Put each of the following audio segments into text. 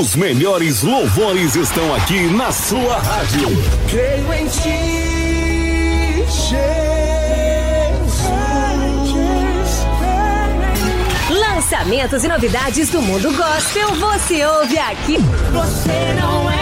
Os melhores louvores estão aqui na sua rádio. Creio em ti, Jesus. Lançamentos e novidades do mundo gospel você ouve aqui. Você não é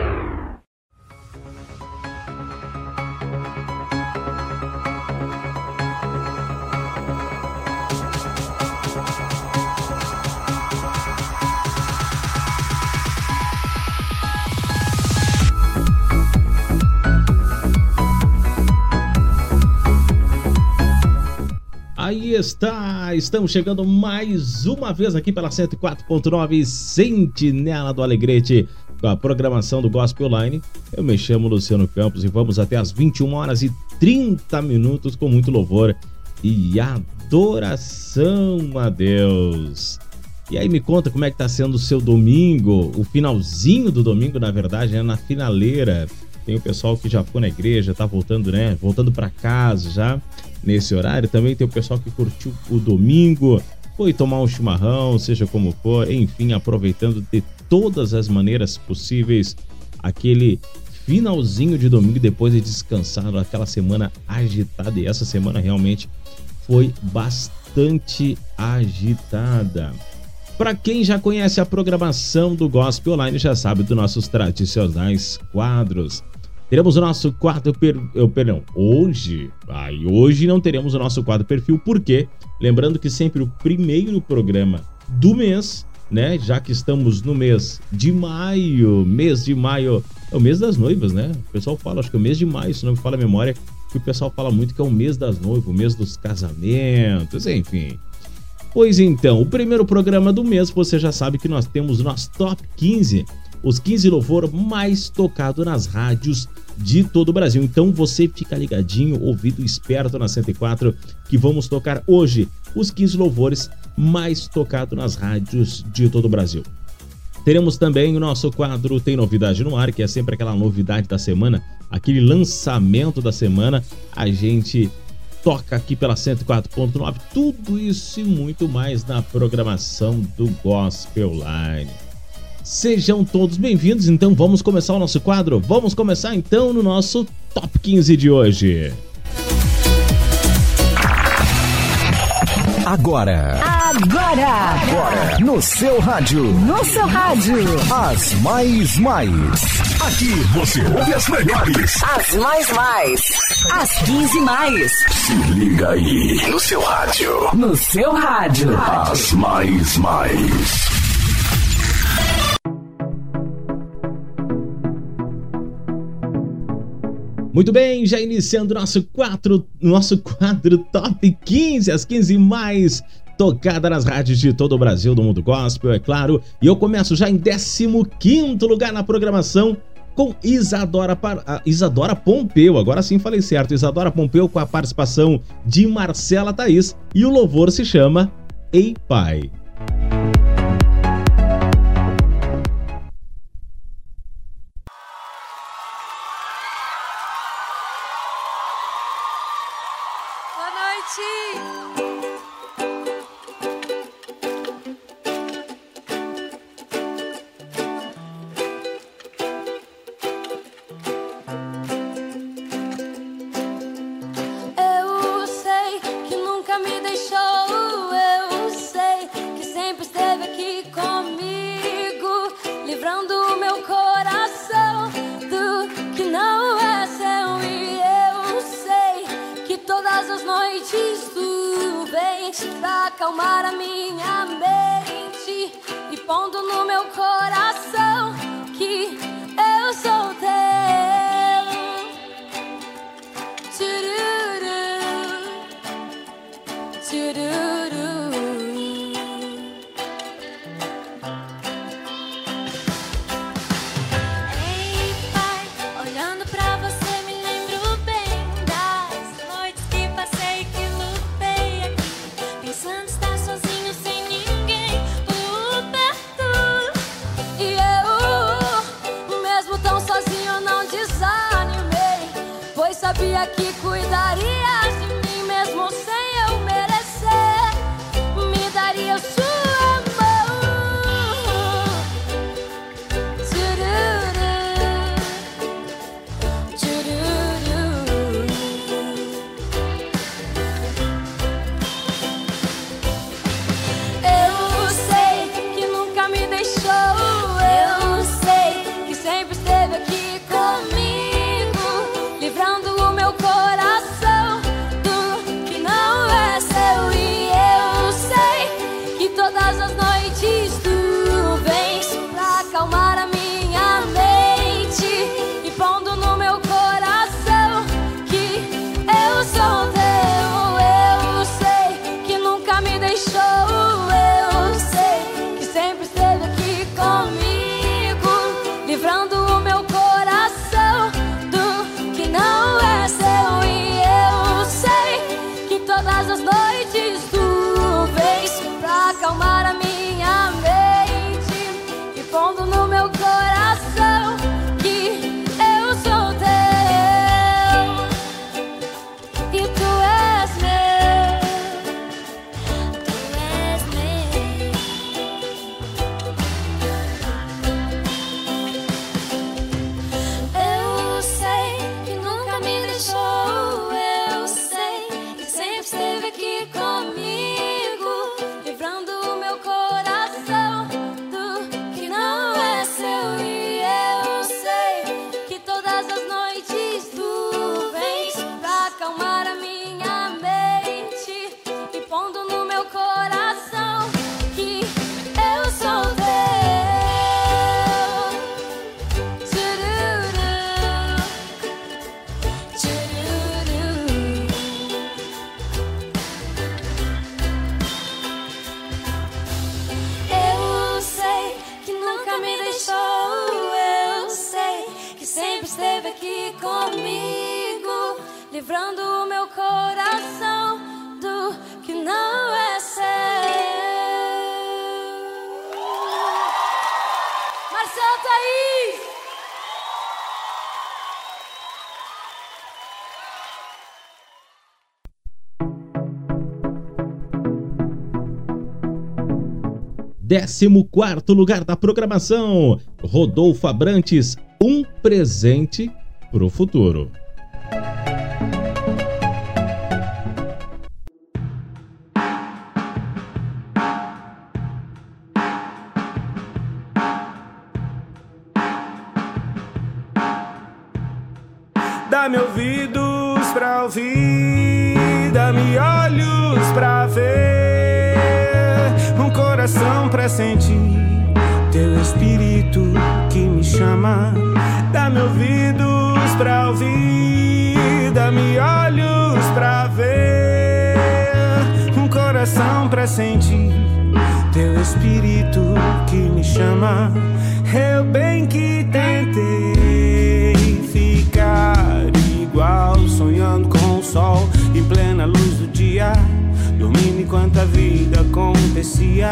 Está, estamos chegando mais uma vez aqui pela 104.9 Sentinela do Alegrete com a programação do Gospel Line. Eu me chamo Luciano Campos e vamos até as 21 horas e 30 minutos com muito louvor e adoração a Deus. E aí me conta como é que tá sendo o seu domingo, o finalzinho do domingo, na verdade, né, na finaleira. Tem o pessoal que já foi na igreja, tá voltando, né? Voltando para casa já nesse horário. Também tem o pessoal que curtiu o domingo, foi tomar um chimarrão, seja como for, enfim, aproveitando de todas as maneiras possíveis aquele finalzinho de domingo depois de descansar aquela semana agitada. E essa semana realmente foi bastante agitada. Para quem já conhece a programação do Gospel Online, já sabe dos nossos tradicionais quadros. Teremos o nosso quadro per... eu, perdão, hoje, ai, hoje não teremos o nosso quadro perfil, porque lembrando que sempre o primeiro programa do mês, né, já que estamos no mês de maio, mês de maio, é o mês das noivas, né? O pessoal fala, acho que é o mês de maio, se não me fala a memória, que o pessoal fala muito que é o mês das noivas, o mês dos casamentos, enfim. Pois então, o primeiro programa do mês, você já sabe que nós temos o nosso top 15, os 15 louvor mais tocado nas rádios de todo o Brasil. Então você fica ligadinho, ouvido esperto na 104, que vamos tocar hoje os 15 louvores mais tocados nas rádios de todo o Brasil. Teremos também o nosso quadro Tem Novidade no Ar, que é sempre aquela novidade da semana, aquele lançamento da semana. A gente toca aqui pela 104.9, tudo isso e muito mais na programação do Gospel Line. Sejam todos bem-vindos, então vamos começar o nosso quadro? Vamos começar então no nosso Top 15 de hoje. Agora. Agora. Agora. No seu rádio. No seu rádio. As mais mais. Aqui você ouve as melhores. As mais mais. As 15 mais. Se liga aí no seu rádio. No seu rádio. As mais mais. Muito bem, já iniciando nosso quadro, nosso quadro Top 15, as 15 mais tocada nas rádios de todo o Brasil, do mundo gospel, é claro. E eu começo já em 15 lugar na programação com Isadora, Par... Isadora Pompeu. Agora sim falei certo. Isadora Pompeu com a participação de Marcela Thaís. E o louvor se chama Ei Pai. 14 lugar da programação, Rodolfo Abrantes, um presente para o futuro. Pra sentir teu espírito que me chama. Dá-me ouvidos pra ouvir, dá-me olhos pra ver, um coração pra sentir teu espírito que me chama. Eu bem que tentei ficar igual, sonhando com o sol em plena luz do dia, dormindo enquanto a vida acontecia.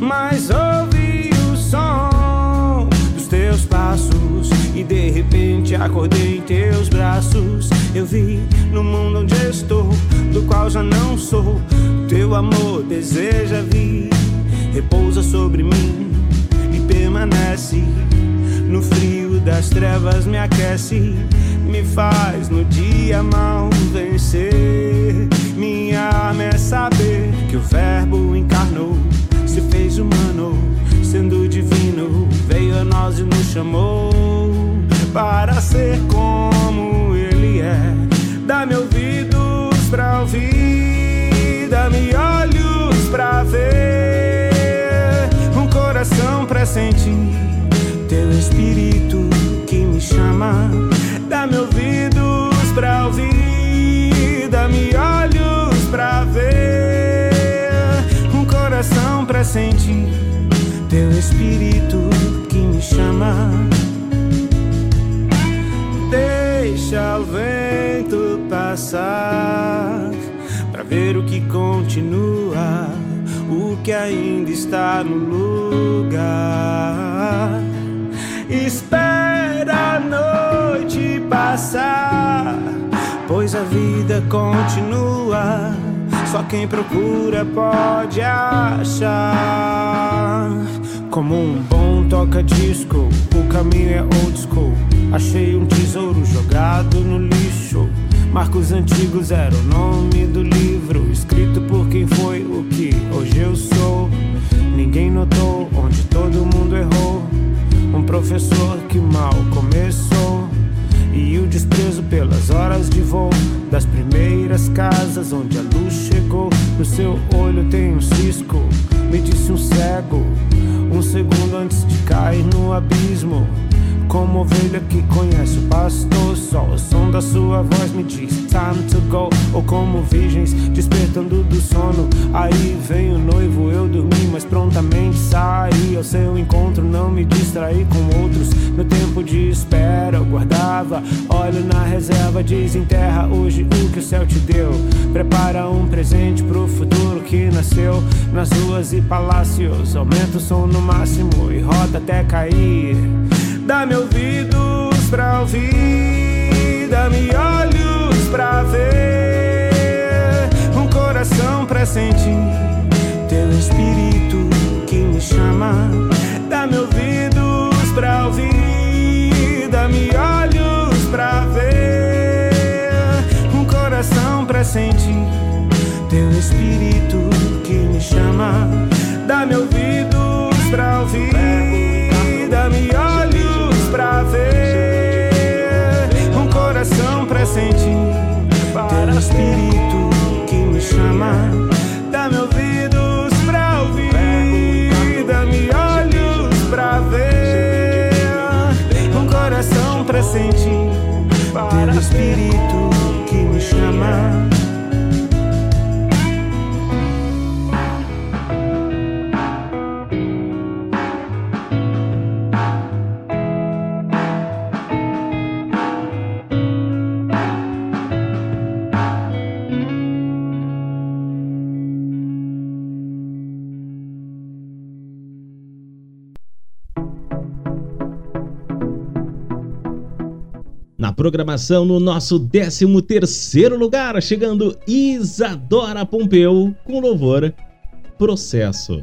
Mas ouvi o som dos teus passos e de repente acordei em teus braços. Eu vi no mundo onde estou, do qual já não sou. Teu amor deseja vir, repousa sobre mim e permanece. No frio das trevas me aquece, me faz no dia mal vencer. Minha arma é saber que o Verbo encarnou, se fez humano, sendo divino, veio a nós e nos chamou para ser como Ele é. Dá-me ouvidos pra ouvir, dá-me olhos pra ver, um coração pra sentir teu espírito que me chama. Dá-me ouvidos pra ouvir, dá-me olhos pra ver, um coração pra sentir teu espírito que me chama. Deixa o vento passar pra ver o que continua, o que ainda está no lugar. Espera a noite passar, pois a vida continua. Só quem procura pode achar. Como um bom toca-disco, o caminho é old school. Achei um tesouro jogado no lixo. Marcos antigos era o nome do livro, escrito por quem foi o que hoje eu sou. Ninguém notou onde todo mundo errou. Um professor que mal começou. E o desprezo pelas horas de voo das primeiras casas onde a luz chegou. No seu olho tem um cisco, me disse um cego. Um segundo antes de cair no abismo. Como ovelha que conhece o pastor. Só o som da sua voz me diz time to go. Ou como virgens despertando do sono. Aí vem o noivo, eu dormi, mas prontamente saí ao seu encontro. Não me distraí com outros. No tempo de espera eu guardava. Olho na reserva, desenterra hoje o que o céu te deu. Prepara um presente pro futuro que nasceu nas ruas e palácios. Aumenta o som no máximo e roda até cair. Dá-me ouvidos pra ouvir, dá-me olhos pra ver, um coração pra sentir teu espírito que me chama. Dá-me ouvidos pra ouvir, dá-me olhos pra ver, um coração pra sentir teu espírito que me chama. Dá-me ouvidos pra ouvir, Dá-me ouvidos pra ouvir, dá-me olhos pra ver, um coração pra sentir teu espírito programação, no nosso 13 terceiro lugar, chegando Isadora Pompeu com louvor Processo.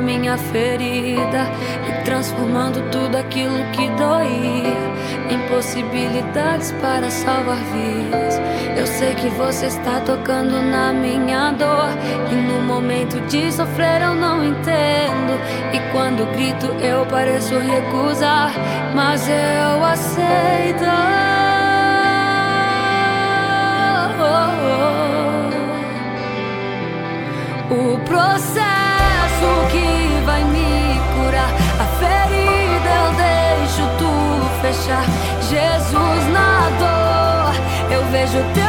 Minha ferida e transformando tudo aquilo que doía em possibilidades para salvar vidas. Eu sei que você está tocando na minha dor e no momento de sofrer eu não entendo e quando grito eu pareço recusar, mas eu aceito. O processo que vai me curar, a ferida eu deixo tudo fechar. Jesus na dor, eu vejo teu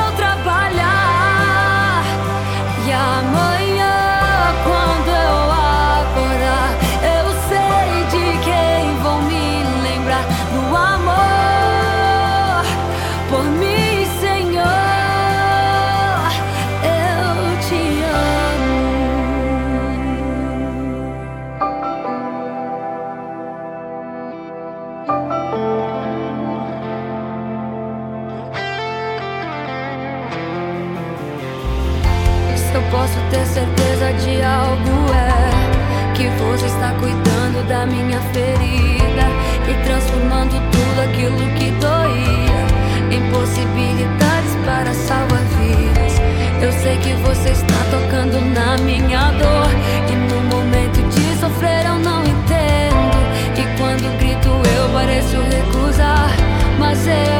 você está cuidando da minha ferida e transformando tudo aquilo que doía em possibilidades para salvar vidas. Eu sei que você está tocando na minha dor e no momento de sofrer eu não entendo e quando grito eu pareço recusar, mas eu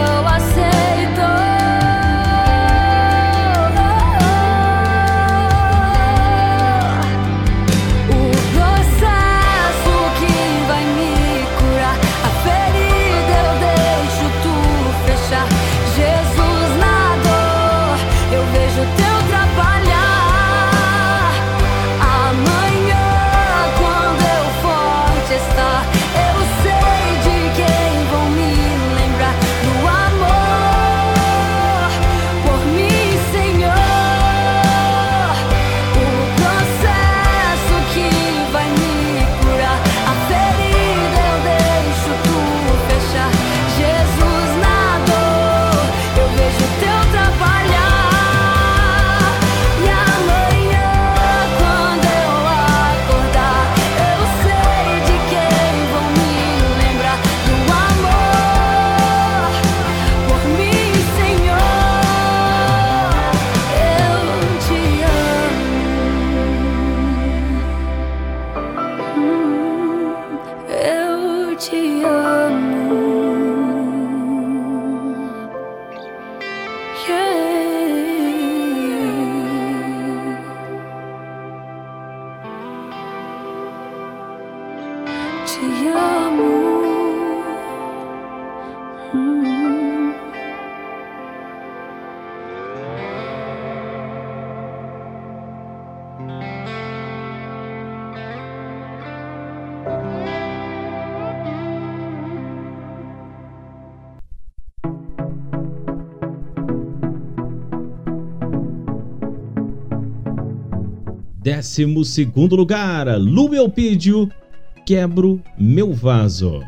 Décimo segundo lugar, Lu Elpidio, Quebro Meu Vaso.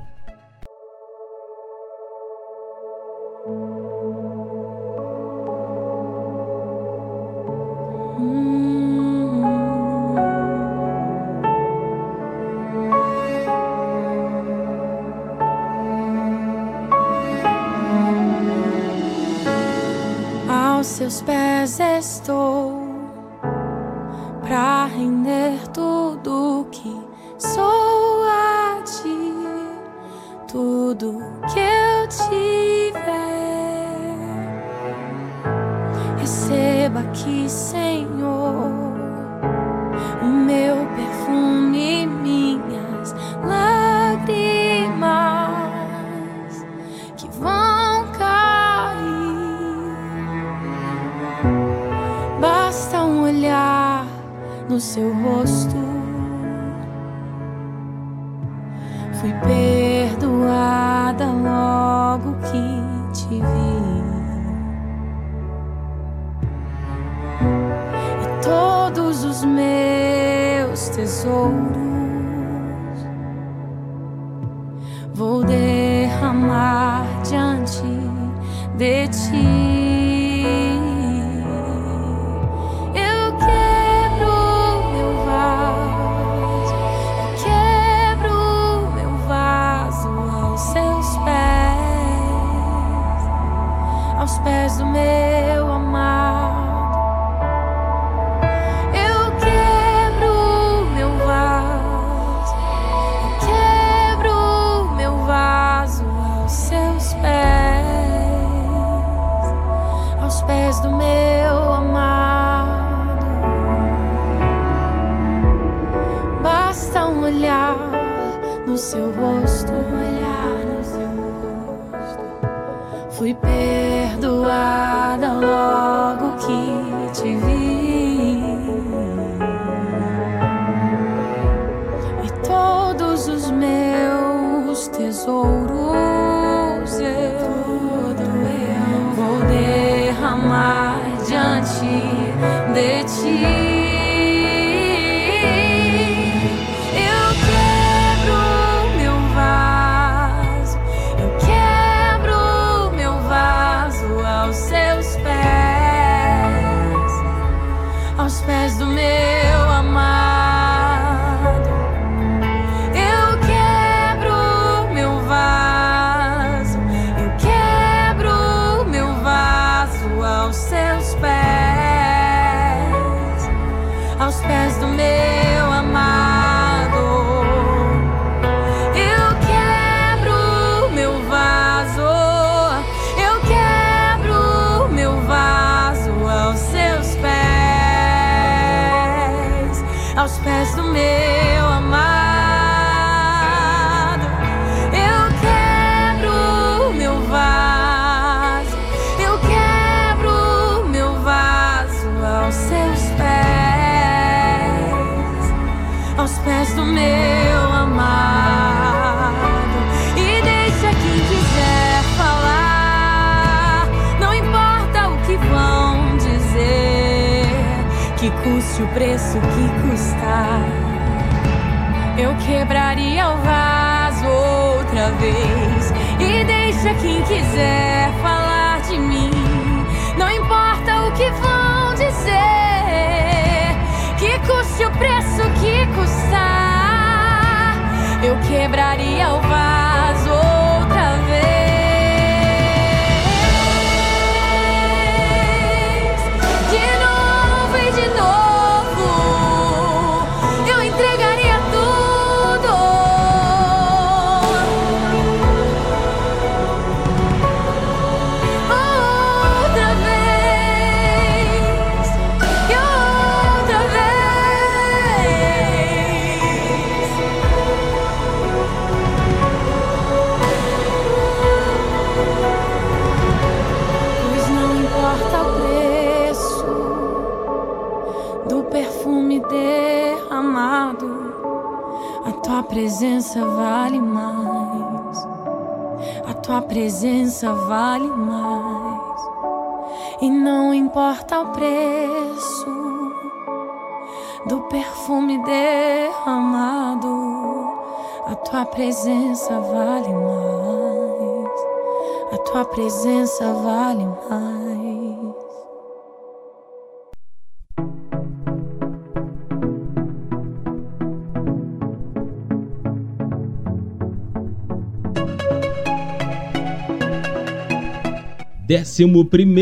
11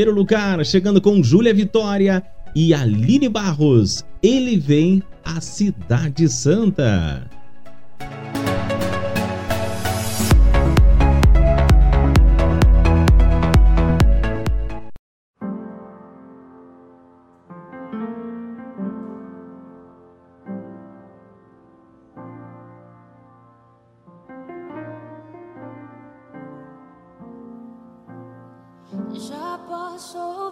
lugar, chegando com Júlia Vitória e Aline Barros. Ele vem à Cidade Santa. paso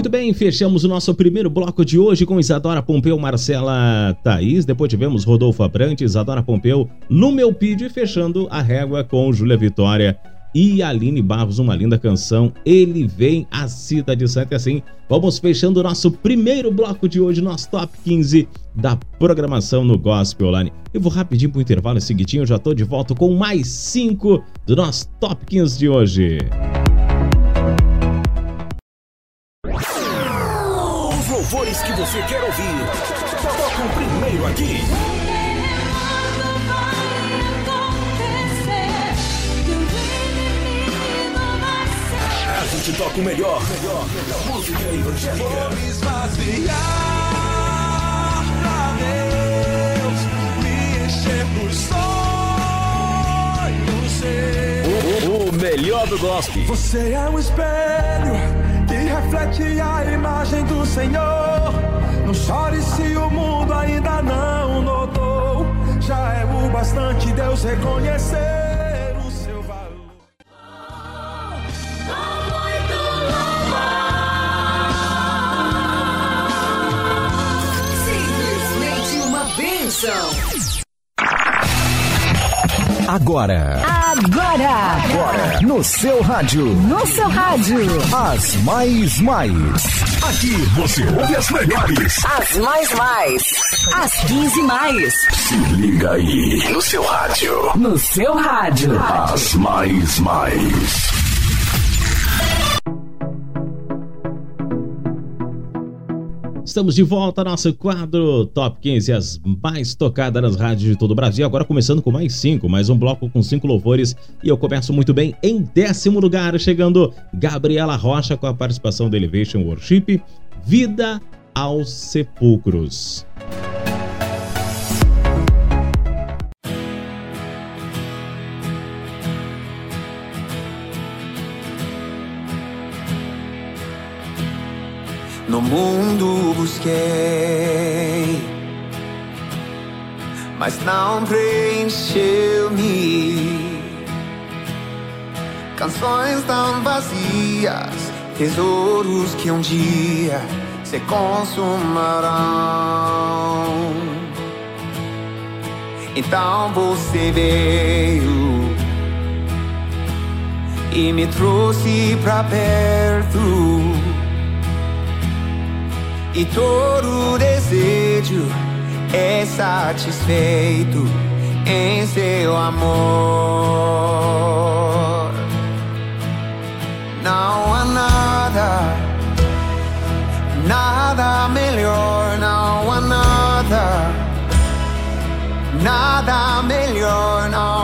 Muito bem, fechamos o nosso primeiro bloco de hoje com Isadora Pompeu, Marcela Thaís. Depois tivemos Rodolfo Abrantes, Isadora Pompeu, no meu pide, fechando a régua com Júlia Vitória e Aline Barros, uma linda canção. Ele vem a Cida de Santa. E assim, vamos fechando o nosso primeiro bloco de hoje, nosso top 15 da programação no Gospel Online. Eu vou rapidinho pro intervalo é seguidinho, eu já tô de volta com mais 5 do nosso top 15 de hoje. Louvores que você quer ouvir. Toca o primeiro aqui. A gente toca o melhor. melhor, melhor música evangélica. Vou me esvaziar pra Deus, me encher dos sonhos. O, o melhor do gospel. Você é um espelho reflete a imagem do Senhor. Não chore se o mundo ainda não notou. Já é o bastante Deus reconhecer o seu valor. Simplesmente uma bênção. Agora, Agora, agora, no seu rádio, no seu rádio, as mais mais. Aqui você ouve as melhores. as mais mais, as 15 mais, Se liga aí. No seu rádio. no seu rádio. As mais mais. Estamos de volta ao nosso quadro Top 15, as mais tocadas nas rádios de todo o Brasil. Agora começando com mais cinco, mais um bloco com cinco louvores. E eu começo muito bem em décimo lugar, chegando Gabriela Rocha com a participação do Elevation Worship, Vida aos Sepulcros. No mundo busquei, mas não preencheu-me. Canções tão vazias, tesouros que um dia se consumarão. Então você veio e me trouxe pra perto. E todo desejo é satisfeito em seu amor. Não há nada, nada melhor, não há nada, nada melhor, não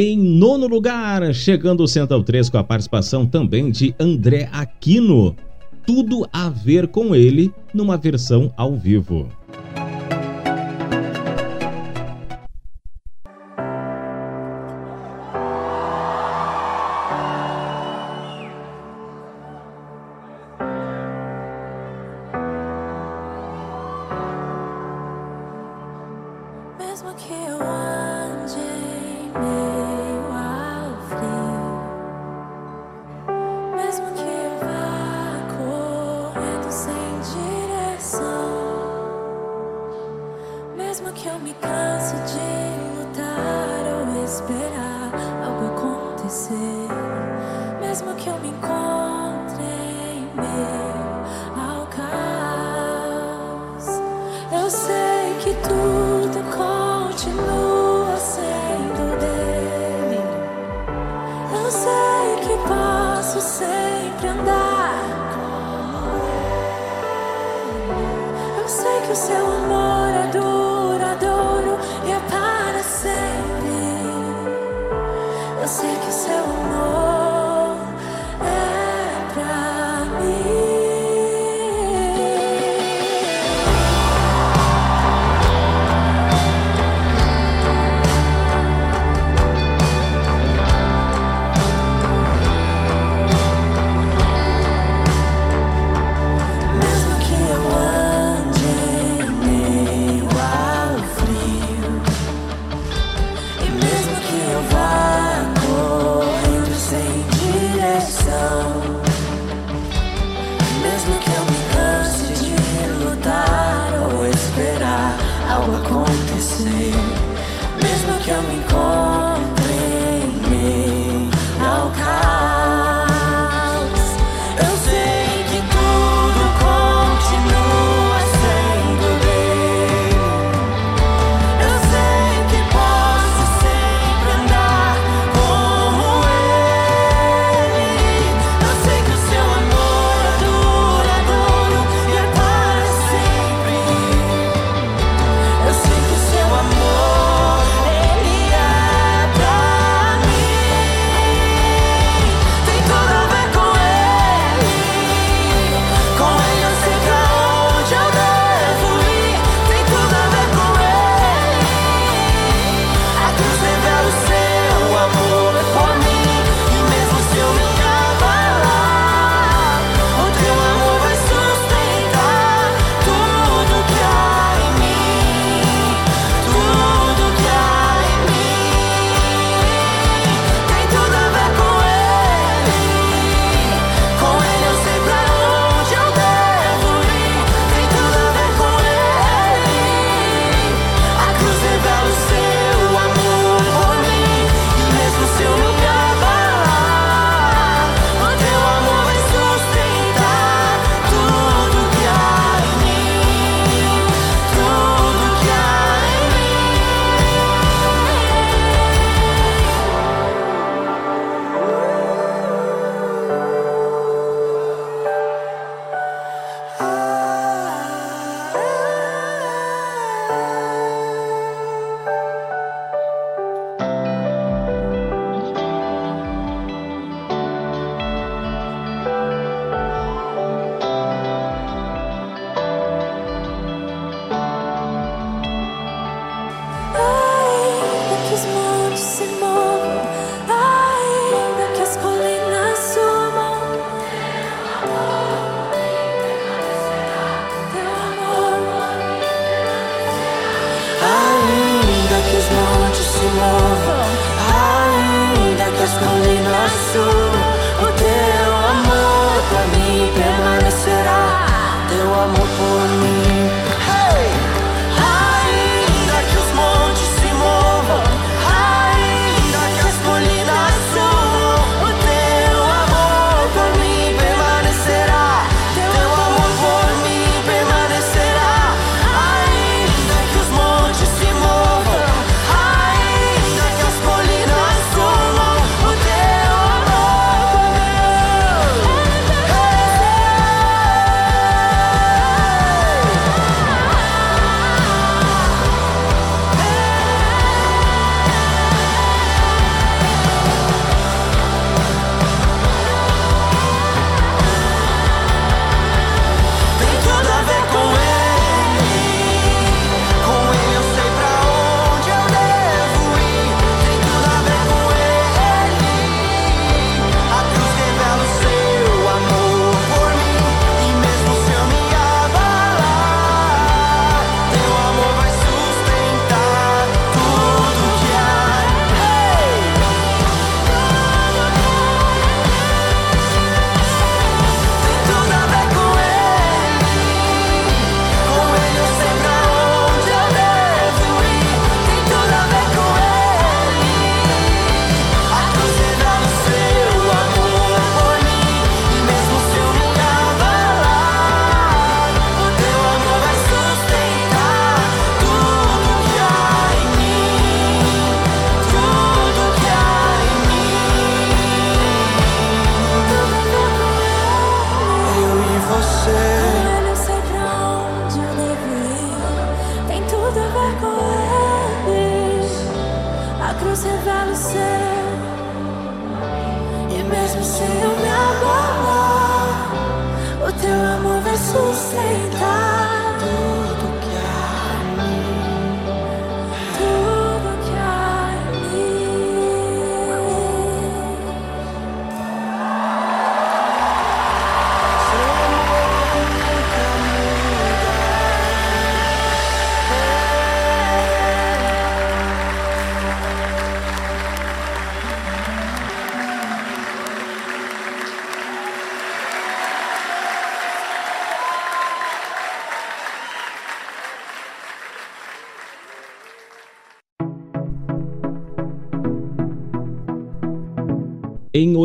Em nono lugar, chegando o Central 3 com a participação também de André Aquino. Tudo a ver com ele numa versão ao vivo.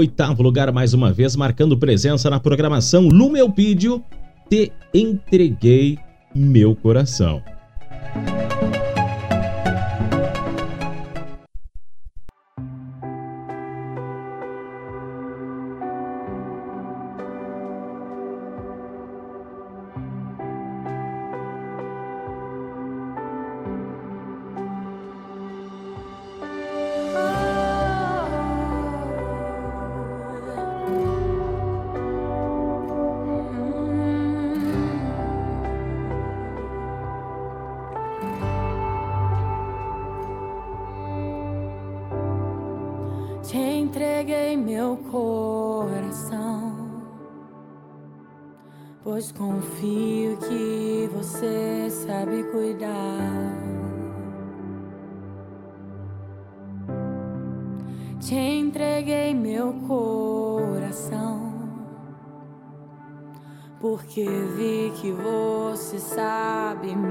oitavo lugar mais uma vez, marcando presença na programação Lumelpídio, Te Entreguei Meu Coração.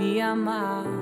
me amar.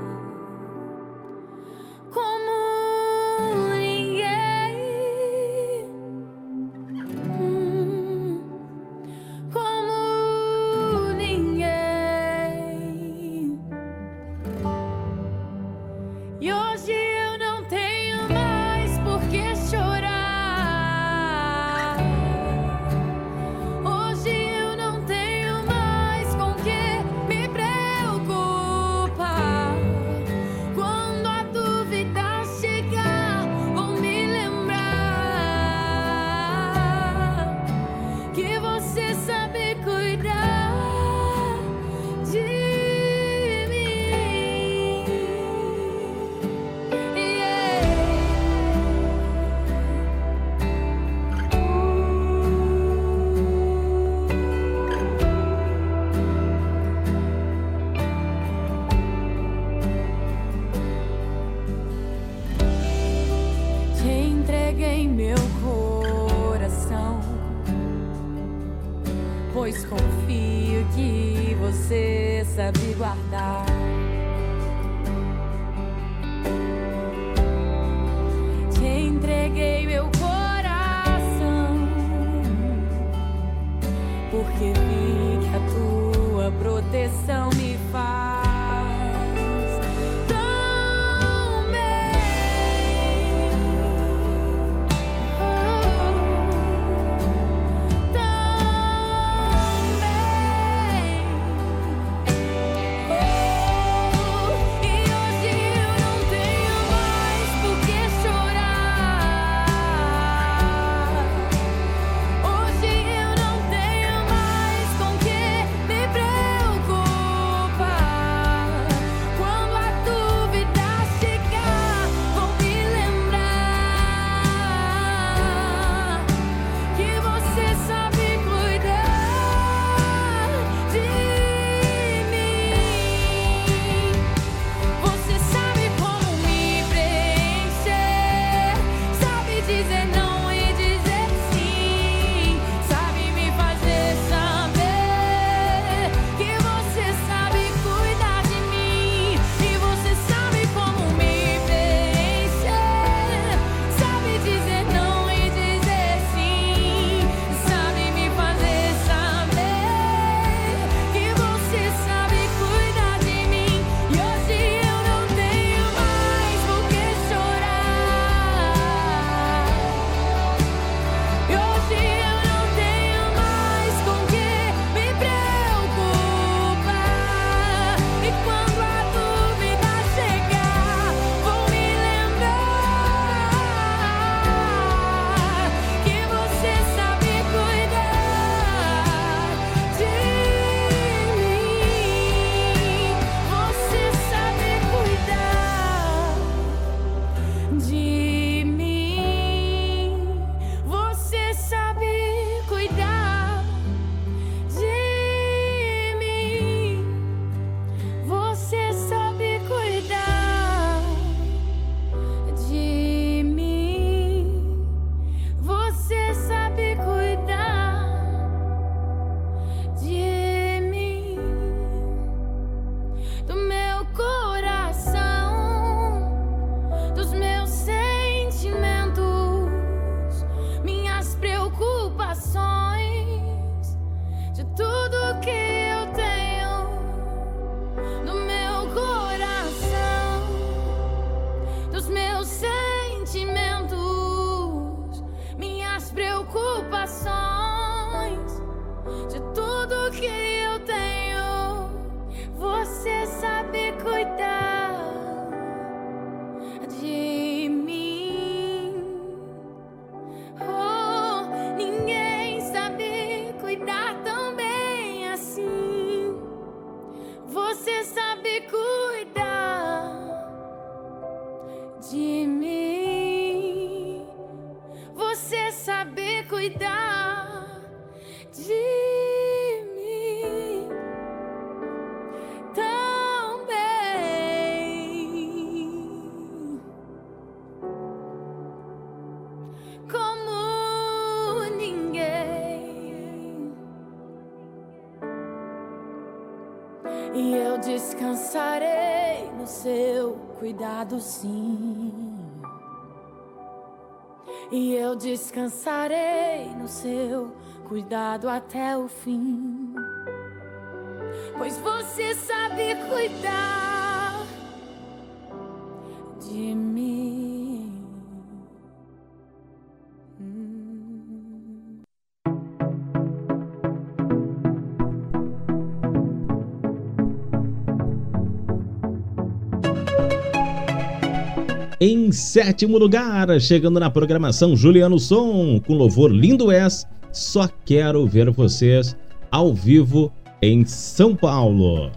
descansarei no seu cuidado, sim. E eu descansarei no seu cuidado até o fim. Pois você sabe cuidar. em sétimo lugar, chegando na programação Juliano Som, com louvor Lindo És, Só Quero Ver Vocês ao vivo em São Paulo.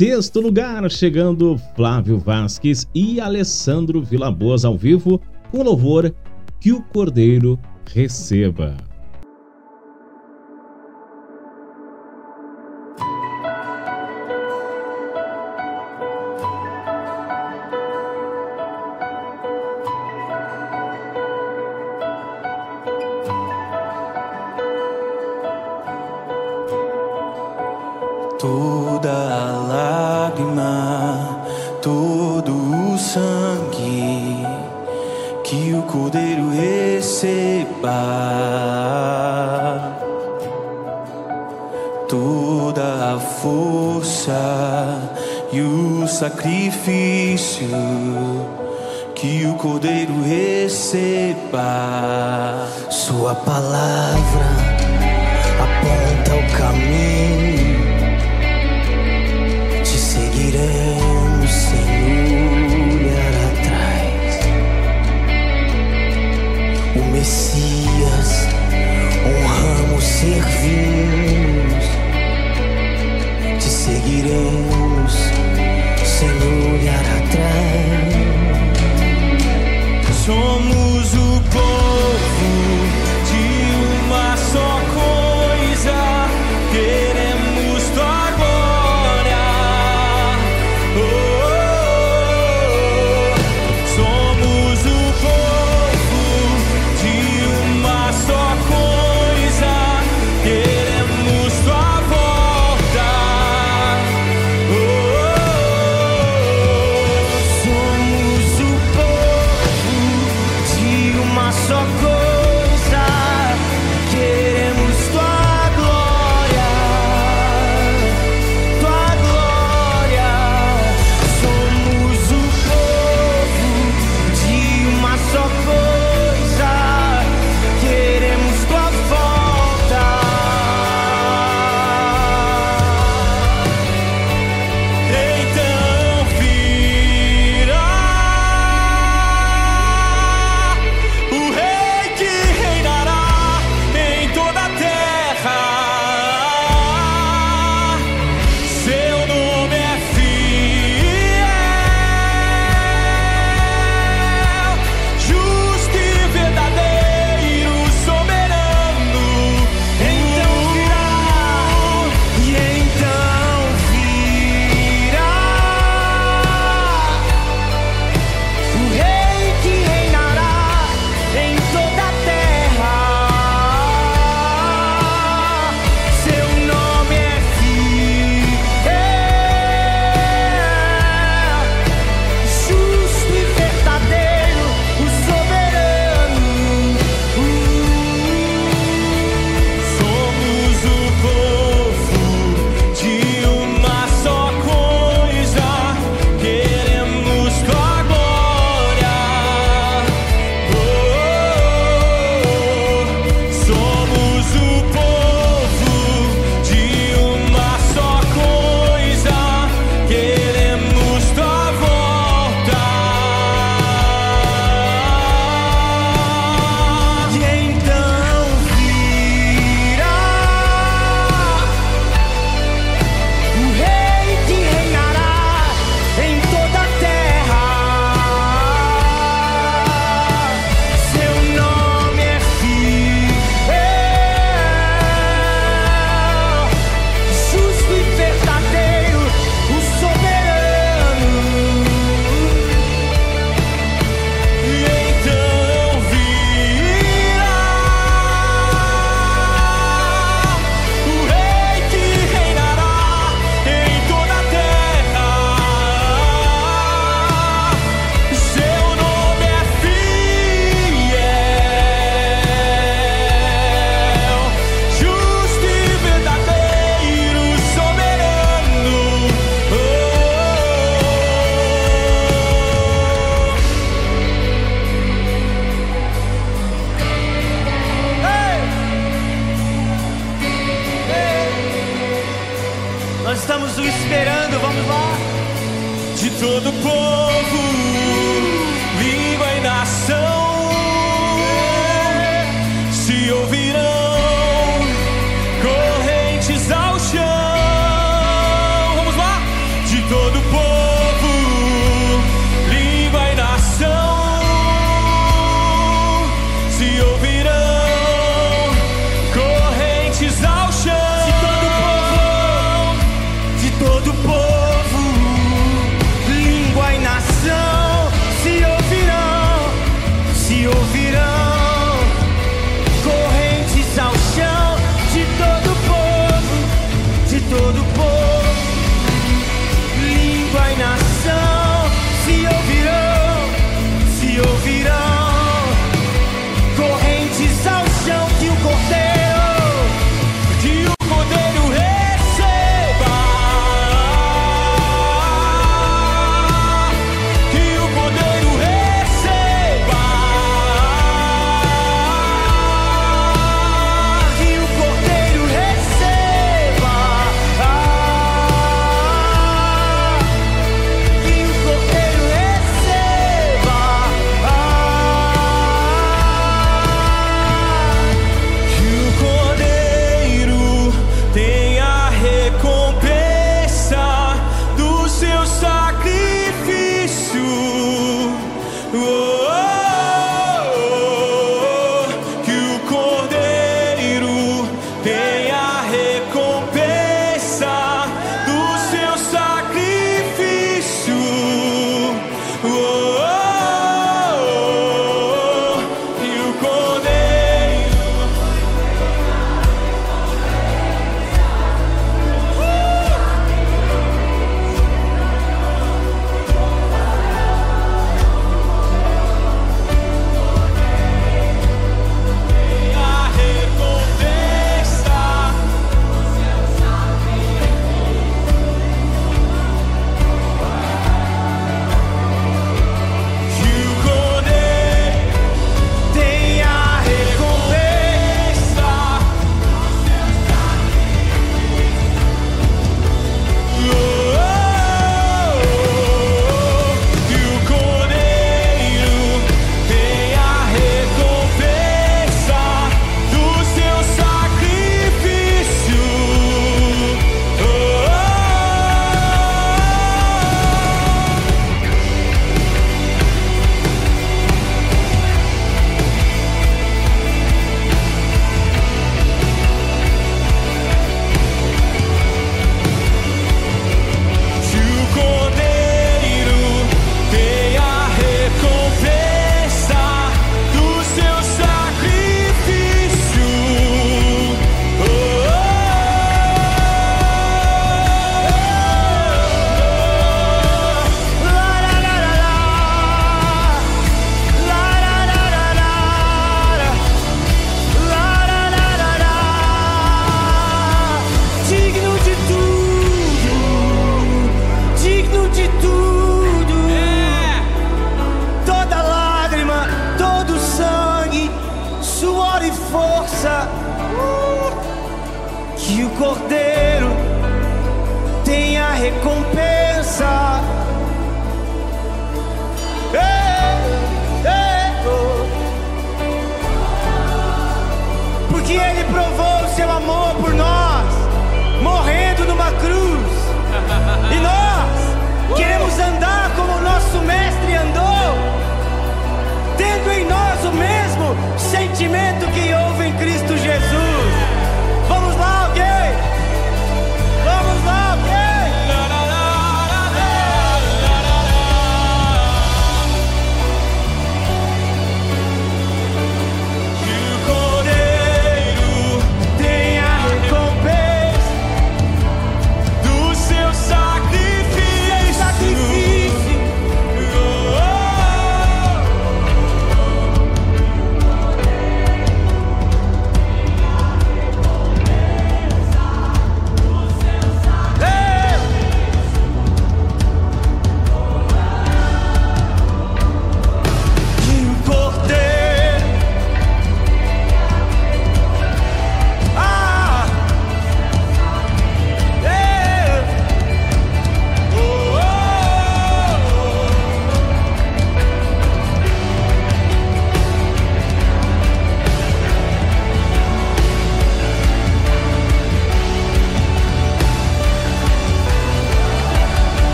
sexto lugar, chegando Flávio Vasques e Alessandro Vilaboas ao vivo com louvor que o Cordeiro receba.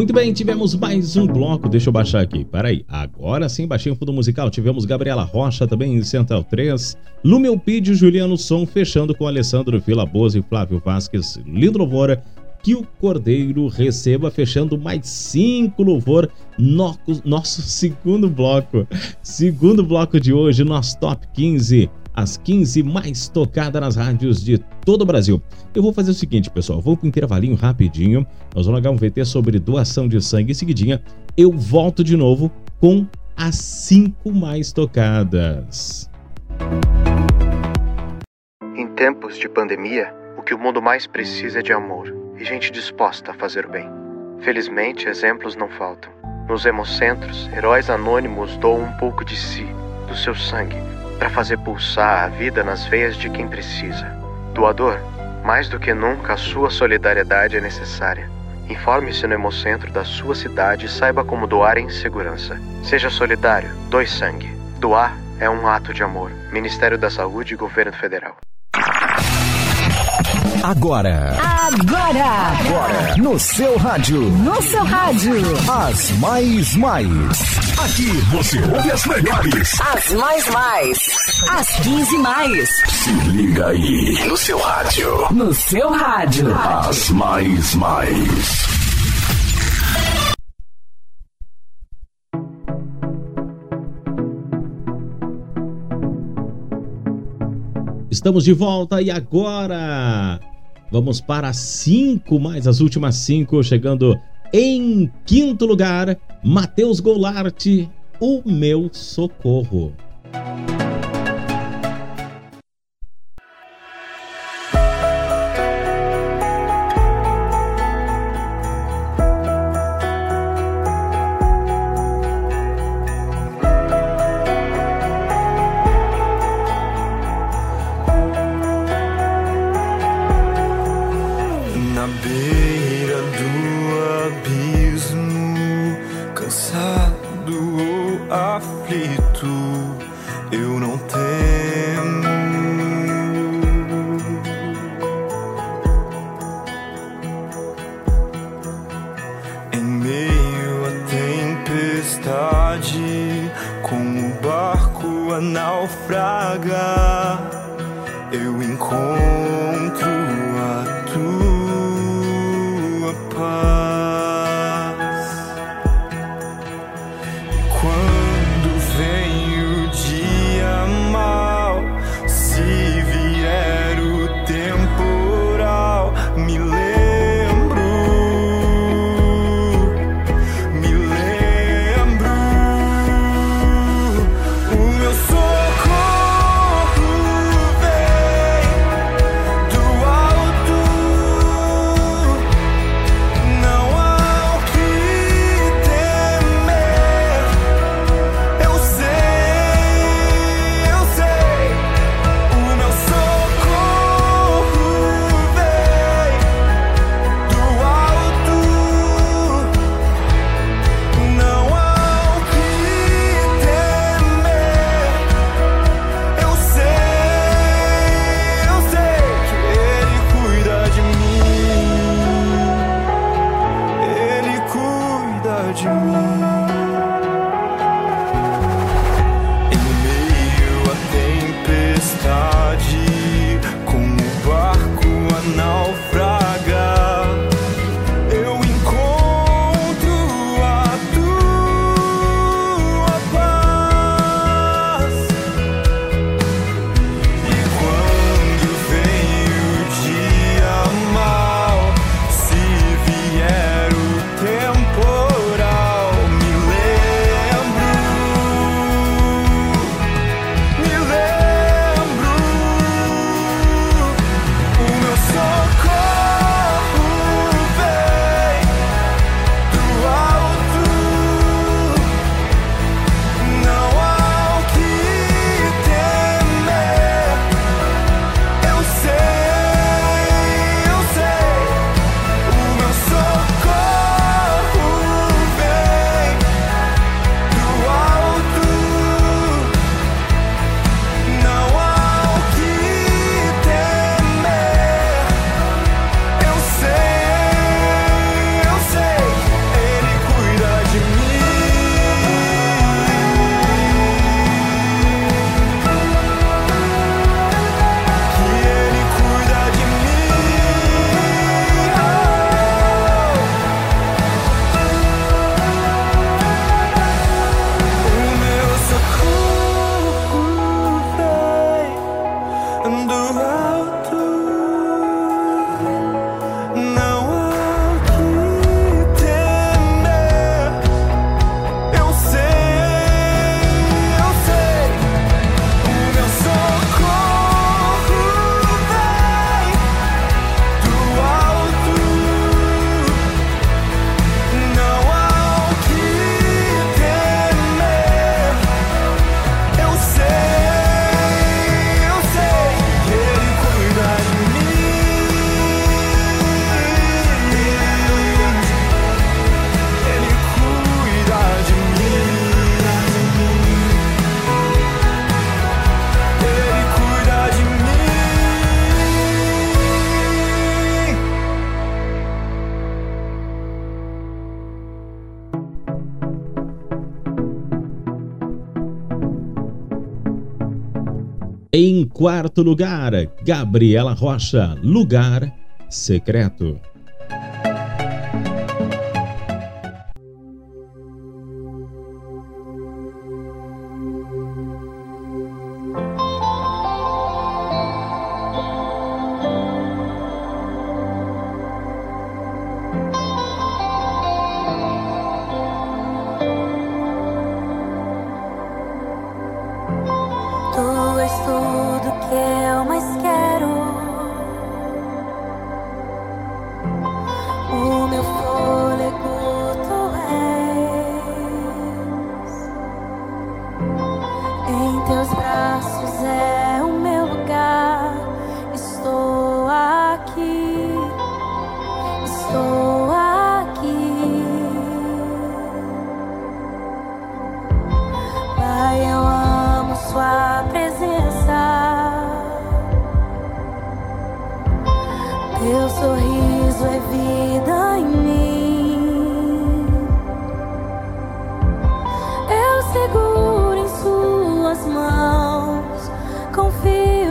Muito bem, tivemos mais um bloco. Deixa eu baixar aqui. Peraí. Agora sim, baixei o fundo musical. Tivemos Gabriela Rocha também em Central 3. Lumelpídio, Juliano Som, fechando com Alessandro Bozo e Flávio Vasques. Lindo louvor. Que o Cordeiro receba, fechando mais cinco louvor. No, nosso segundo bloco. Segundo bloco de hoje, nosso top 15 as 15 mais tocadas nas rádios de todo o Brasil. Eu vou fazer o seguinte, pessoal, vou para um intervalinho rapidinho, nós vamos largar um VT sobre doação de sangue em seguidinha, eu volto de novo com as 5 mais tocadas. Em tempos de pandemia, o que o mundo mais precisa é de amor e gente disposta a fazer o bem. Felizmente, exemplos não faltam. Nos hemocentros, heróis anônimos doam um pouco de si, do seu sangue, para fazer pulsar a vida nas veias de quem precisa. Doador, mais do que nunca a sua solidariedade é necessária. Informe-se no Hemocentro da sua cidade e saiba como doar em segurança. Seja solidário, doe sangue. Doar é um ato de amor. Ministério da Saúde e Governo Federal. Agora. Agora. Agora. No seu rádio. No seu rádio. As mais mais. Aqui você ouve as melhores. As mais mais. As 15 mais. Se liga aí. No seu rádio. No seu rádio. As mais mais. Estamos de volta e agora vamos para cinco mais as últimas cinco, chegando em quinto lugar, Matheus Goulart, o meu socorro. quarto lugar, Gabriela Rocha, Lugar Secreto. seguro em suas mãos. Confio.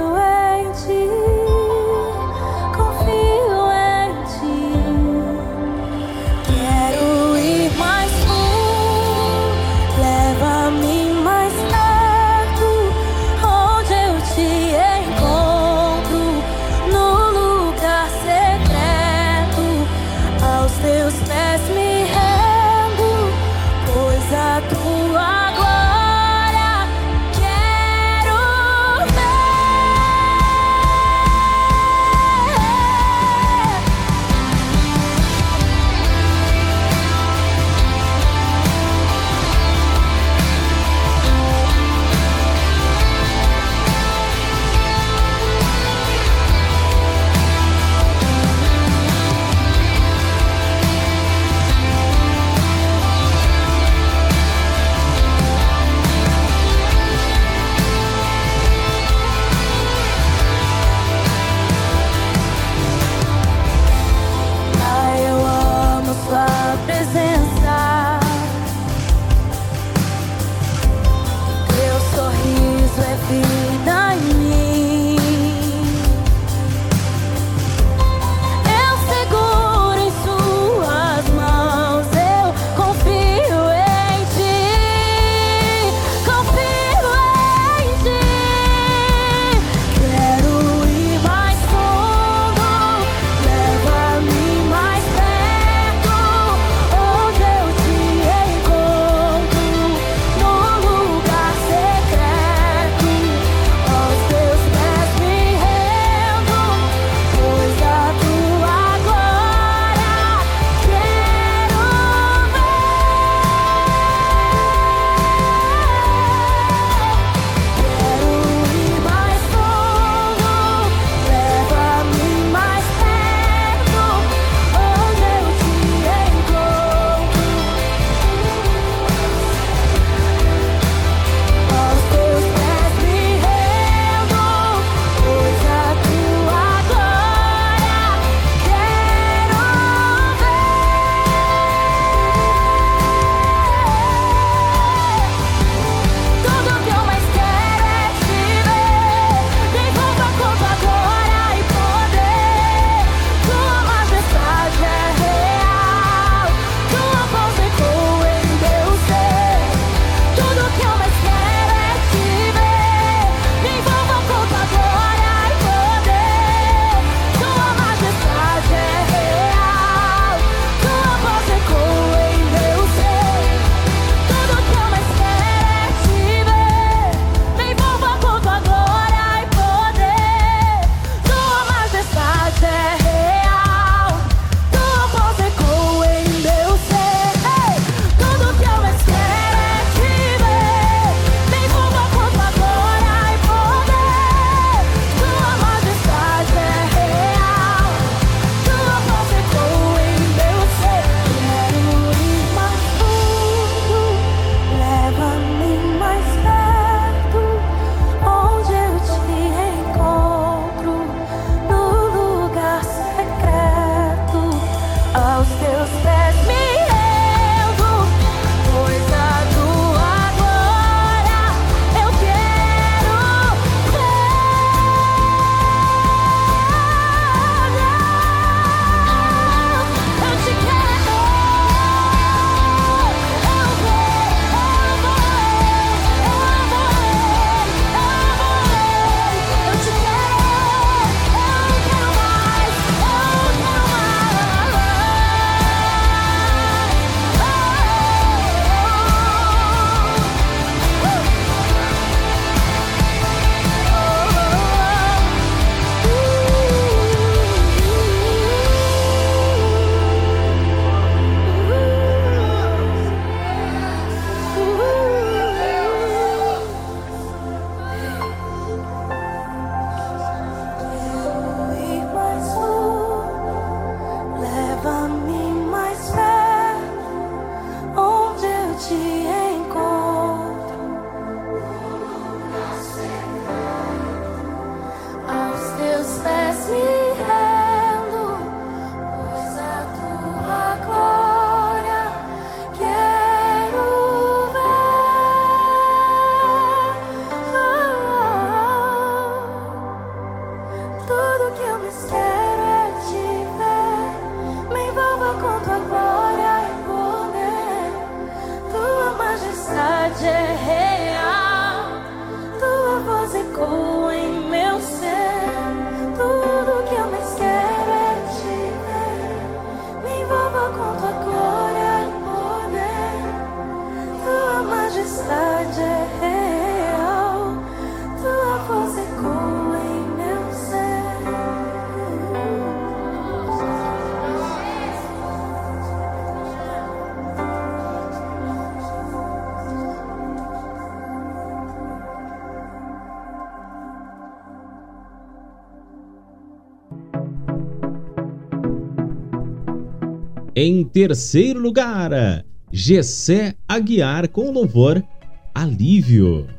Em terceiro lugar, Gessé Aguiar com louvor Alívio.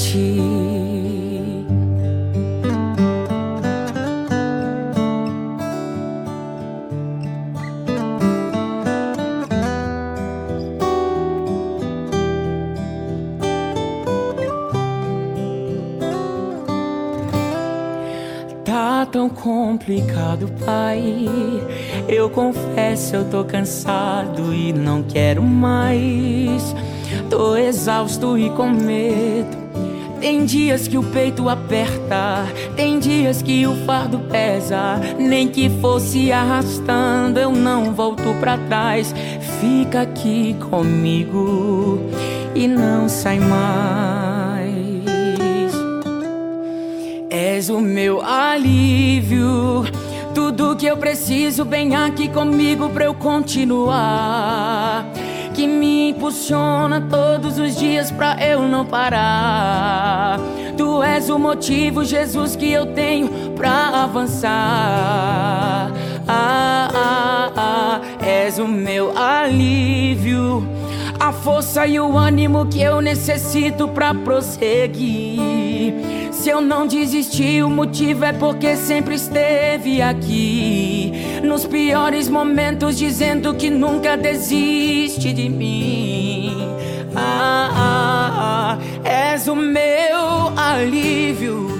ti? Tá tão complicado, pai. Eu confesso, eu tô cansado e não quero mais. Tô exausto e com medo. Tem dias que o peito aperta, tem dias que o fardo pesa. Nem que fosse arrastando, eu não volto pra trás. Fica aqui comigo e não sai mais. És o meu alívio, tudo que eu preciso, bem aqui comigo pra eu continuar. Que me impulsiona todos os dias pra eu não parar. Tu és o motivo, Jesus, que eu tenho pra avançar. Ah, ah, ah, és o meu alívio, a força e o ânimo que eu necessito pra prosseguir. Se eu não desisti, o motivo é porque sempre esteve aqui. Nos piores momentos, dizendo que nunca desiste de mim. Ah, ah, ah, és o meu alívio.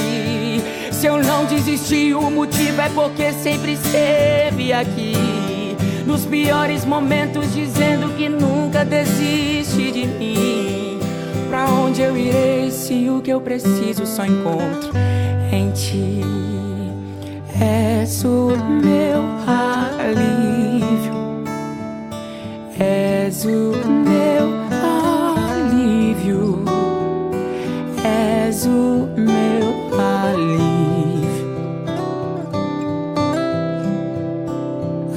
Se eu não desisti, o motivo é porque sempre esteve aqui. Nos piores momentos, dizendo que nunca desiste de mim. Pra onde eu irei se o que eu preciso só encontro em ti? És o meu alívio, és o meu alívio, és o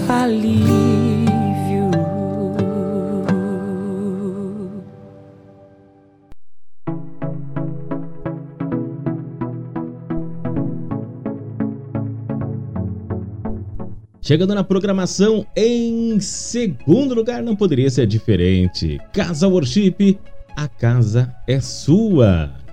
alívio. Chegando na programação em segundo lugar, não poderia ser diferente. Casa Worship, a casa é sua.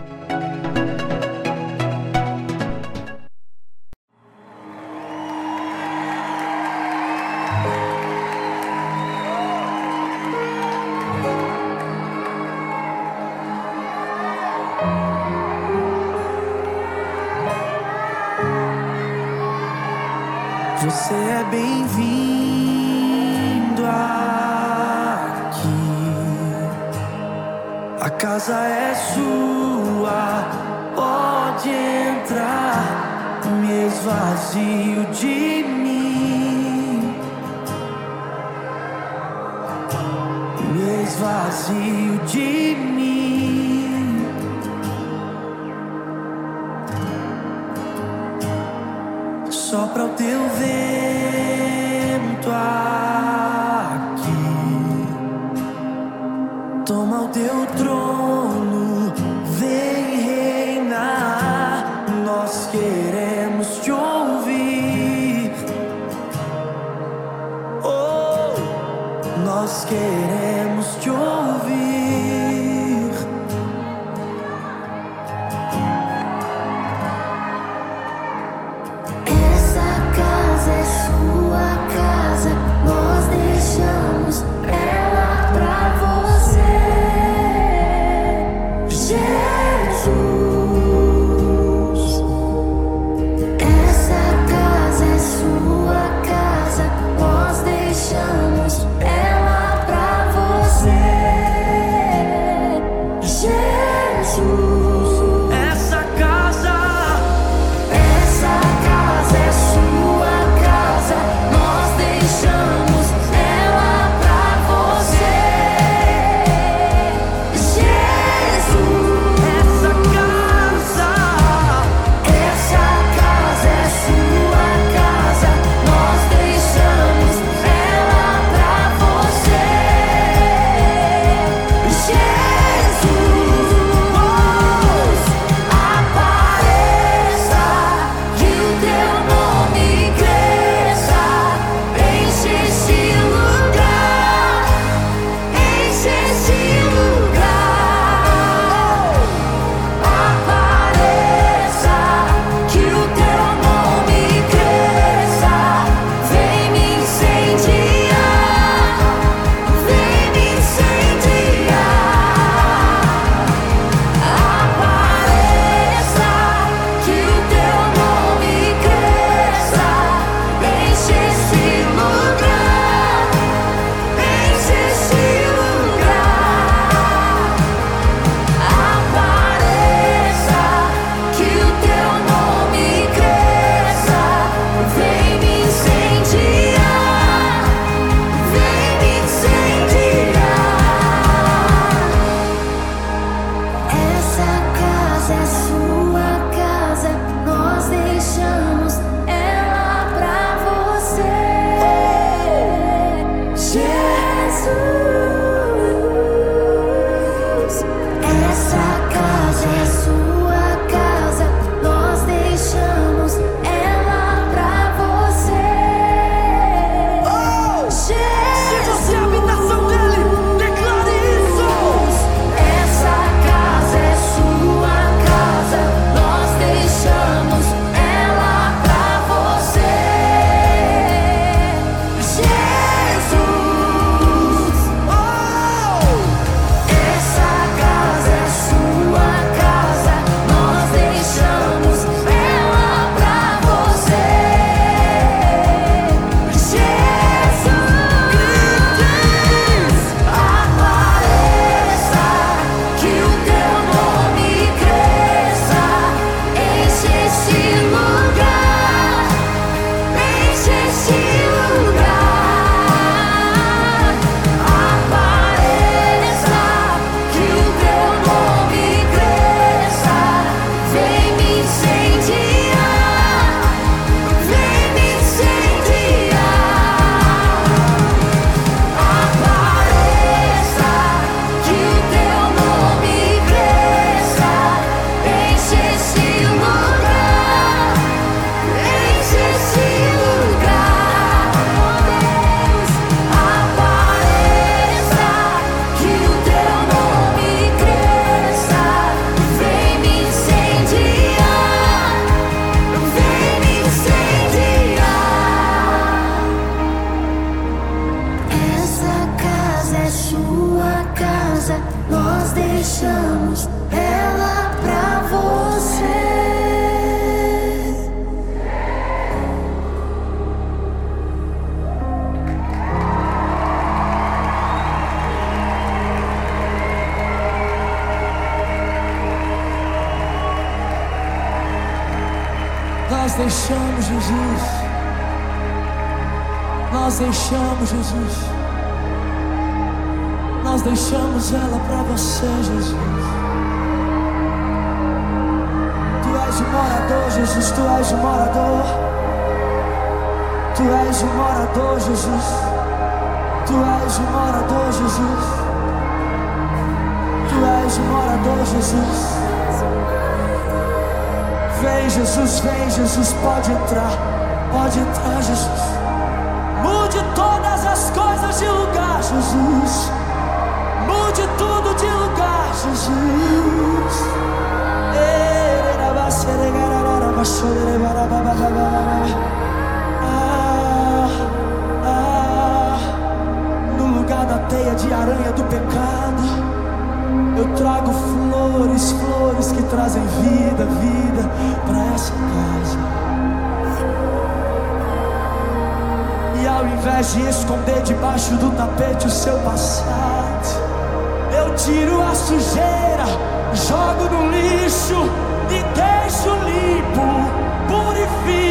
De mim. Sopra o teu vento ao invés de esconder debaixo do tapete o seu passado, eu tiro a sujeira, jogo no lixo e deixo limpo, purifico.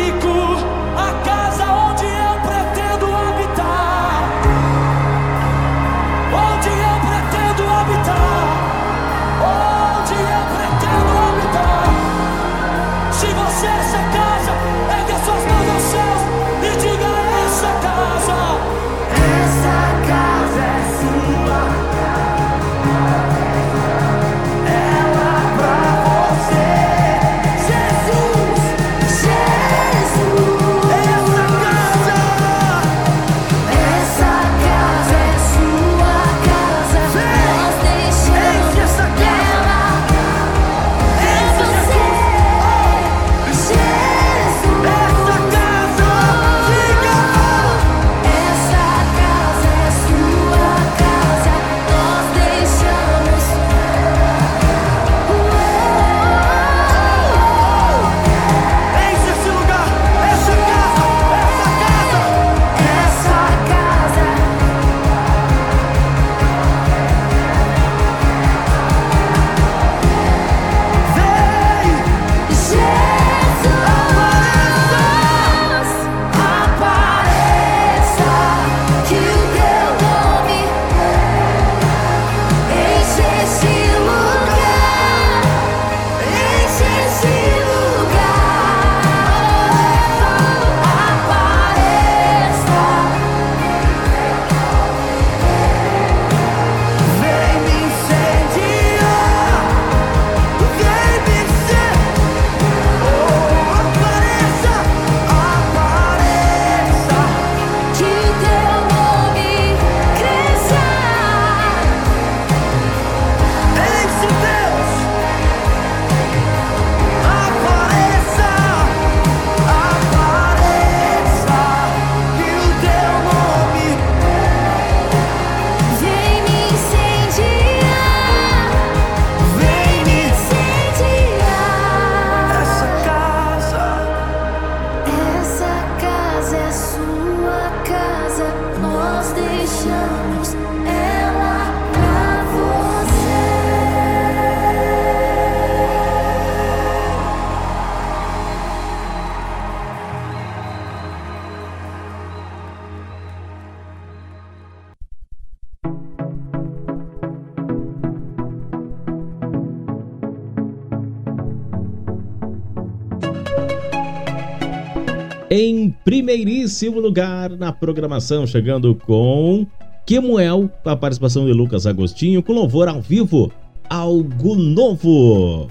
primeiríssimo lugar na programação, chegando com Kemuel, com a participação de Lucas Agostinho, com louvor ao vivo, algo novo.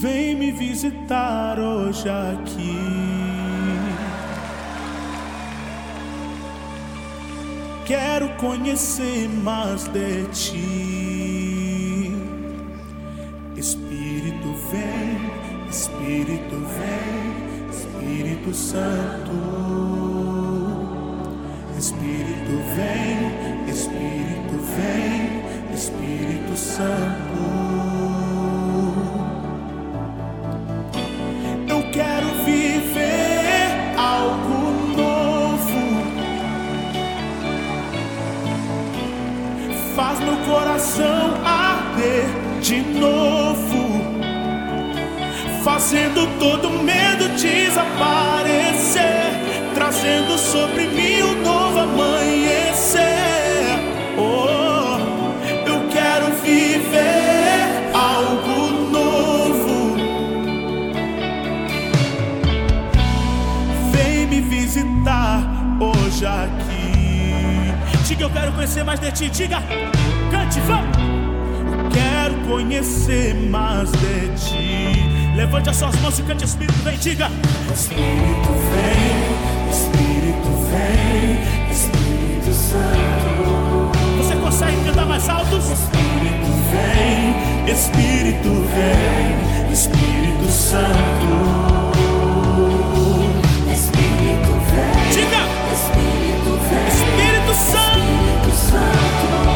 Vem me visitar hoje aqui. Quero conhecer mais de ti. Espírito vem, Espírito vem. Espírito Santo. Espírito vem, Espírito vem, Espírito Santo. Eu quero viver algo novo. Faz meu coração arder de novo fazendo todo medo desaparecer, trazendo sobre mim um novo amanhecer. Oh, eu quero viver algo novo. Vem me visitar hoje aqui. Diga, eu quero conhecer mais de ti. Diga, cante, vamos. Quero conhecer mais de ti Levante as suas mãos e cante Espírito vem, diga. Espírito vem, Espírito vem, Espírito Santo. Você consegue cantar mais alto? Espírito vem, Espírito vem, Espírito Santo. Espírito vem. Diga. Espírito vem. Espírito Santo. Espírito Santo.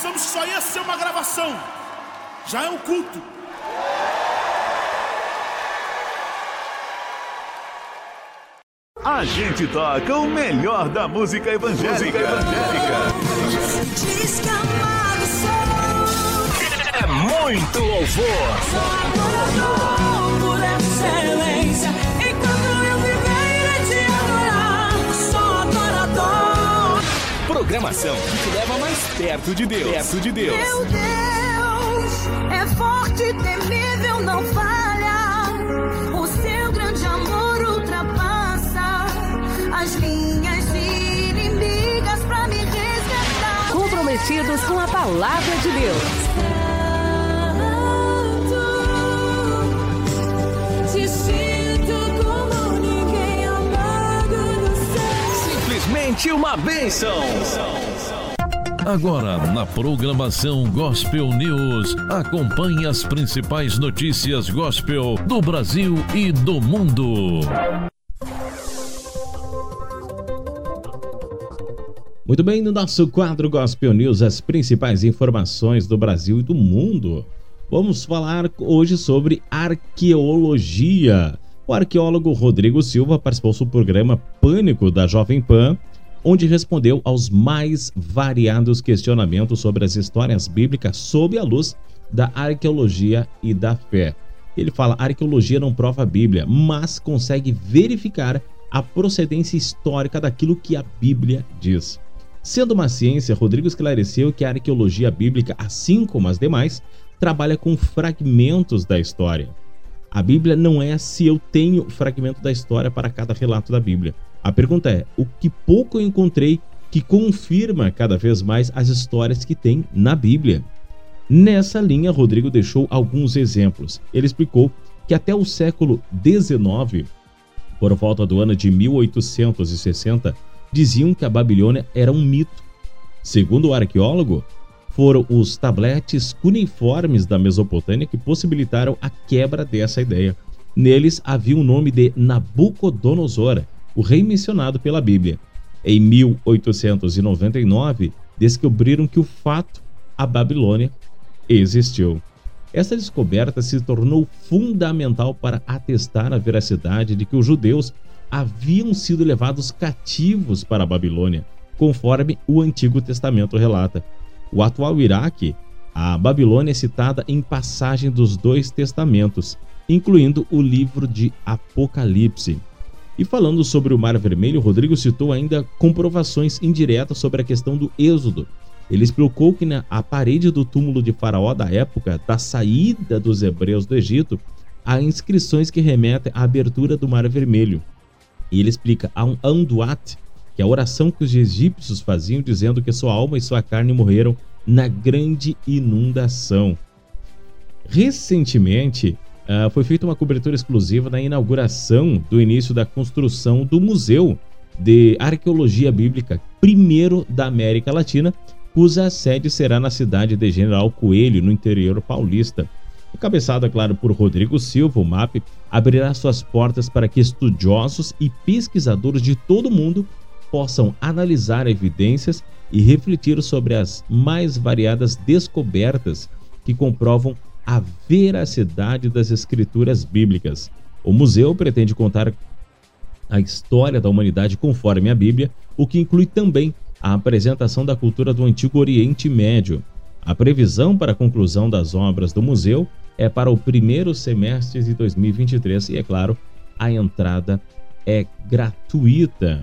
Pensamos que só ia ser uma gravação. Já é um culto. A gente toca o melhor da música evangélica. É muito louvor. Programação que te leva mais perto de Deus. Perto de Deus. Meu Deus é forte, temível, não falha. O seu grande amor ultrapassa as linhas inimigas pra me resgatar. Comprometidos com a palavra de Deus. Te Simplesmente uma bênção. Agora, na programação Gospel News, acompanhe as principais notícias gospel do Brasil e do mundo. Muito bem, no nosso quadro Gospel News, as principais informações do Brasil e do mundo. Vamos falar hoje sobre arqueologia. O arqueólogo Rodrigo Silva participou do programa Pânico da Jovem Pan, onde respondeu aos mais variados questionamentos sobre as histórias bíblicas sob a luz da arqueologia e da fé. Ele fala: a arqueologia não prova a Bíblia, mas consegue verificar a procedência histórica daquilo que a Bíblia diz. Sendo uma ciência, Rodrigo esclareceu que a arqueologia bíblica, assim como as demais, trabalha com fragmentos da história. A Bíblia não é se eu tenho fragmento da história para cada relato da Bíblia. A pergunta é: o que pouco eu encontrei que confirma cada vez mais as histórias que tem na Bíblia? Nessa linha, Rodrigo deixou alguns exemplos. Ele explicou que até o século XIX, por volta do ano de 1860, diziam que a Babilônia era um mito. Segundo o arqueólogo, foram os tabletes cuneiformes da Mesopotâmia que possibilitaram a quebra dessa ideia. Neles havia o nome de Nabucodonosor, o rei mencionado pela Bíblia. Em 1899, descobriram que o fato, a Babilônia, existiu. Essa descoberta se tornou fundamental para atestar a veracidade de que os judeus haviam sido levados cativos para a Babilônia, conforme o Antigo Testamento relata. O atual Iraque, a Babilônia é citada em passagem dos dois testamentos, incluindo o livro de Apocalipse. E falando sobre o Mar Vermelho, Rodrigo citou ainda comprovações indiretas sobre a questão do Êxodo. Ele explicou que na a parede do túmulo de Faraó da época da saída dos hebreus do Egito há inscrições que remetem à abertura do Mar Vermelho. E ele explica a um Anduat, que é a oração que os egípcios faziam dizendo que sua alma e sua carne morreram na grande inundação. Recentemente, uh, foi feita uma cobertura exclusiva na inauguração do início da construção do Museu de Arqueologia Bíblica, primeiro da América Latina, cuja sede será na cidade de General Coelho, no interior paulista. Encabeçado, é claro, por Rodrigo Silva, o MAP abrirá suas portas para que estudiosos e pesquisadores de todo o mundo possam analisar evidências e refletir sobre as mais variadas descobertas que comprovam a veracidade das escrituras bíblicas. O museu pretende contar a história da humanidade conforme a Bíblia, o que inclui também a apresentação da cultura do Antigo Oriente Médio. A previsão para a conclusão das obras do museu é para o primeiro semestre de 2023 e, é claro, a entrada é gratuita.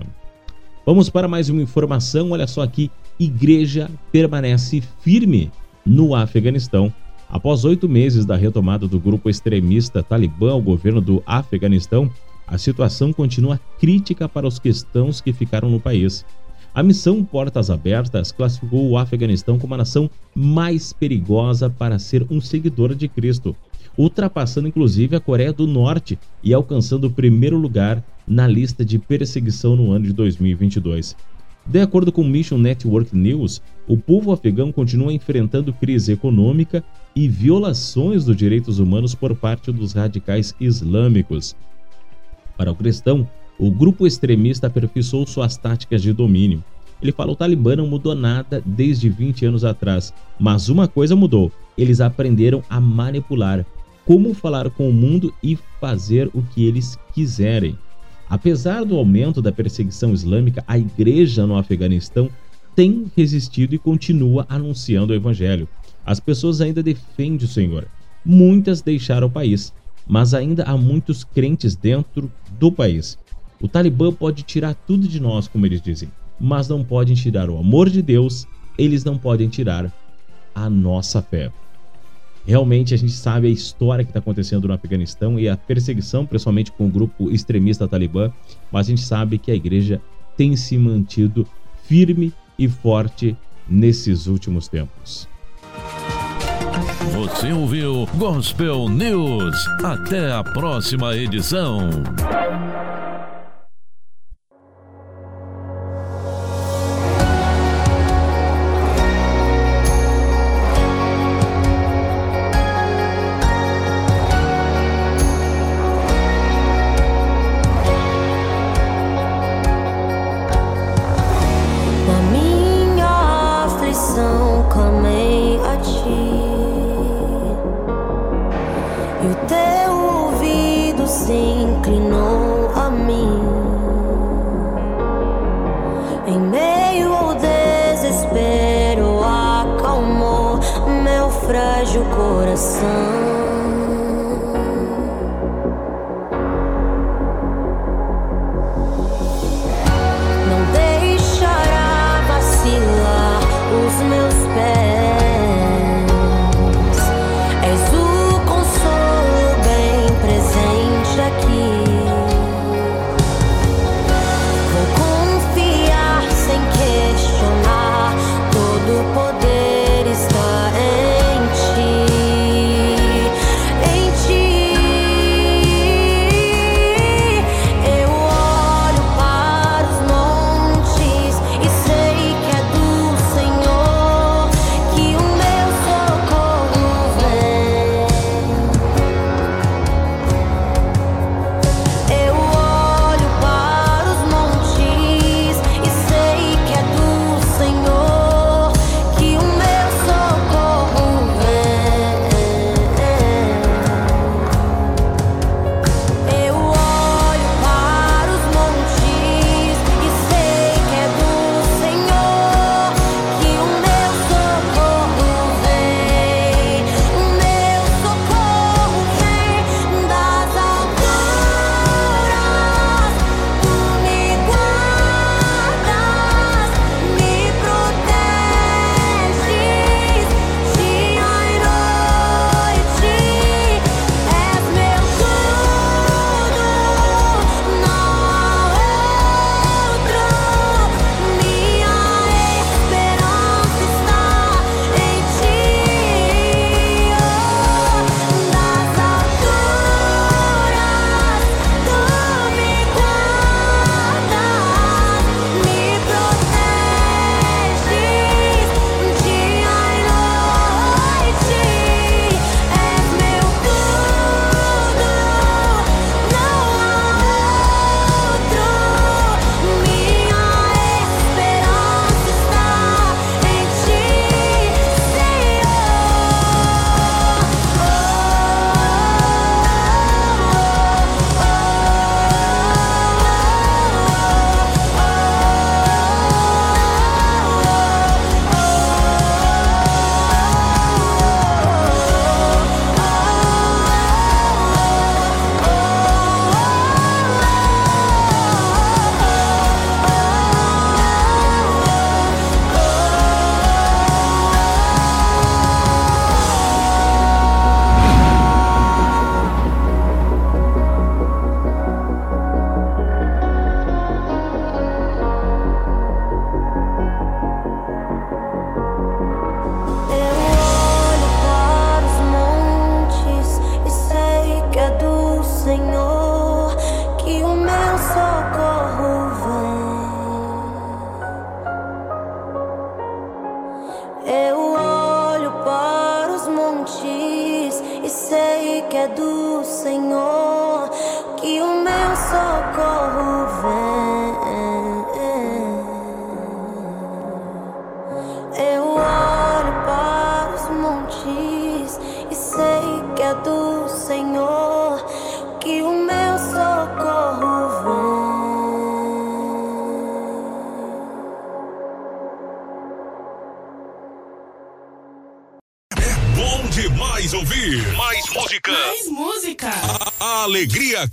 Vamos para mais uma informação. Olha só aqui: igreja permanece firme no Afeganistão. Após oito meses da retomada do grupo extremista Talibã ao governo do Afeganistão, a situação continua crítica para os cristãos que ficaram no país. A missão Portas Abertas classificou o Afeganistão como a nação mais perigosa para ser um seguidor de Cristo, ultrapassando inclusive a Coreia do Norte e alcançando o primeiro lugar na lista de perseguição no ano de 2022. De acordo com Mission Network News, o povo afegão continua enfrentando crise econômica e violações dos direitos humanos por parte dos radicais islâmicos. Para o cristão, o grupo extremista aperfeiçoou suas táticas de domínio. Ele fala: o Talibã não mudou nada desde 20 anos atrás, mas uma coisa mudou: eles aprenderam a manipular, como falar com o mundo e fazer o que eles quiserem. Apesar do aumento da perseguição islâmica, a igreja no Afeganistão tem resistido e continua anunciando o evangelho. As pessoas ainda defendem o Senhor. Muitas deixaram o país, mas ainda há muitos crentes dentro do país. O Talibã pode tirar tudo de nós, como eles dizem, mas não podem tirar o amor de Deus, eles não podem tirar a nossa fé. Realmente a gente sabe a história que está acontecendo no Afeganistão e a perseguição, principalmente com o grupo extremista Talibã, mas a gente sabe que a igreja tem se mantido firme e forte nesses últimos tempos. Você ouviu Gospel News. Até a próxima edição.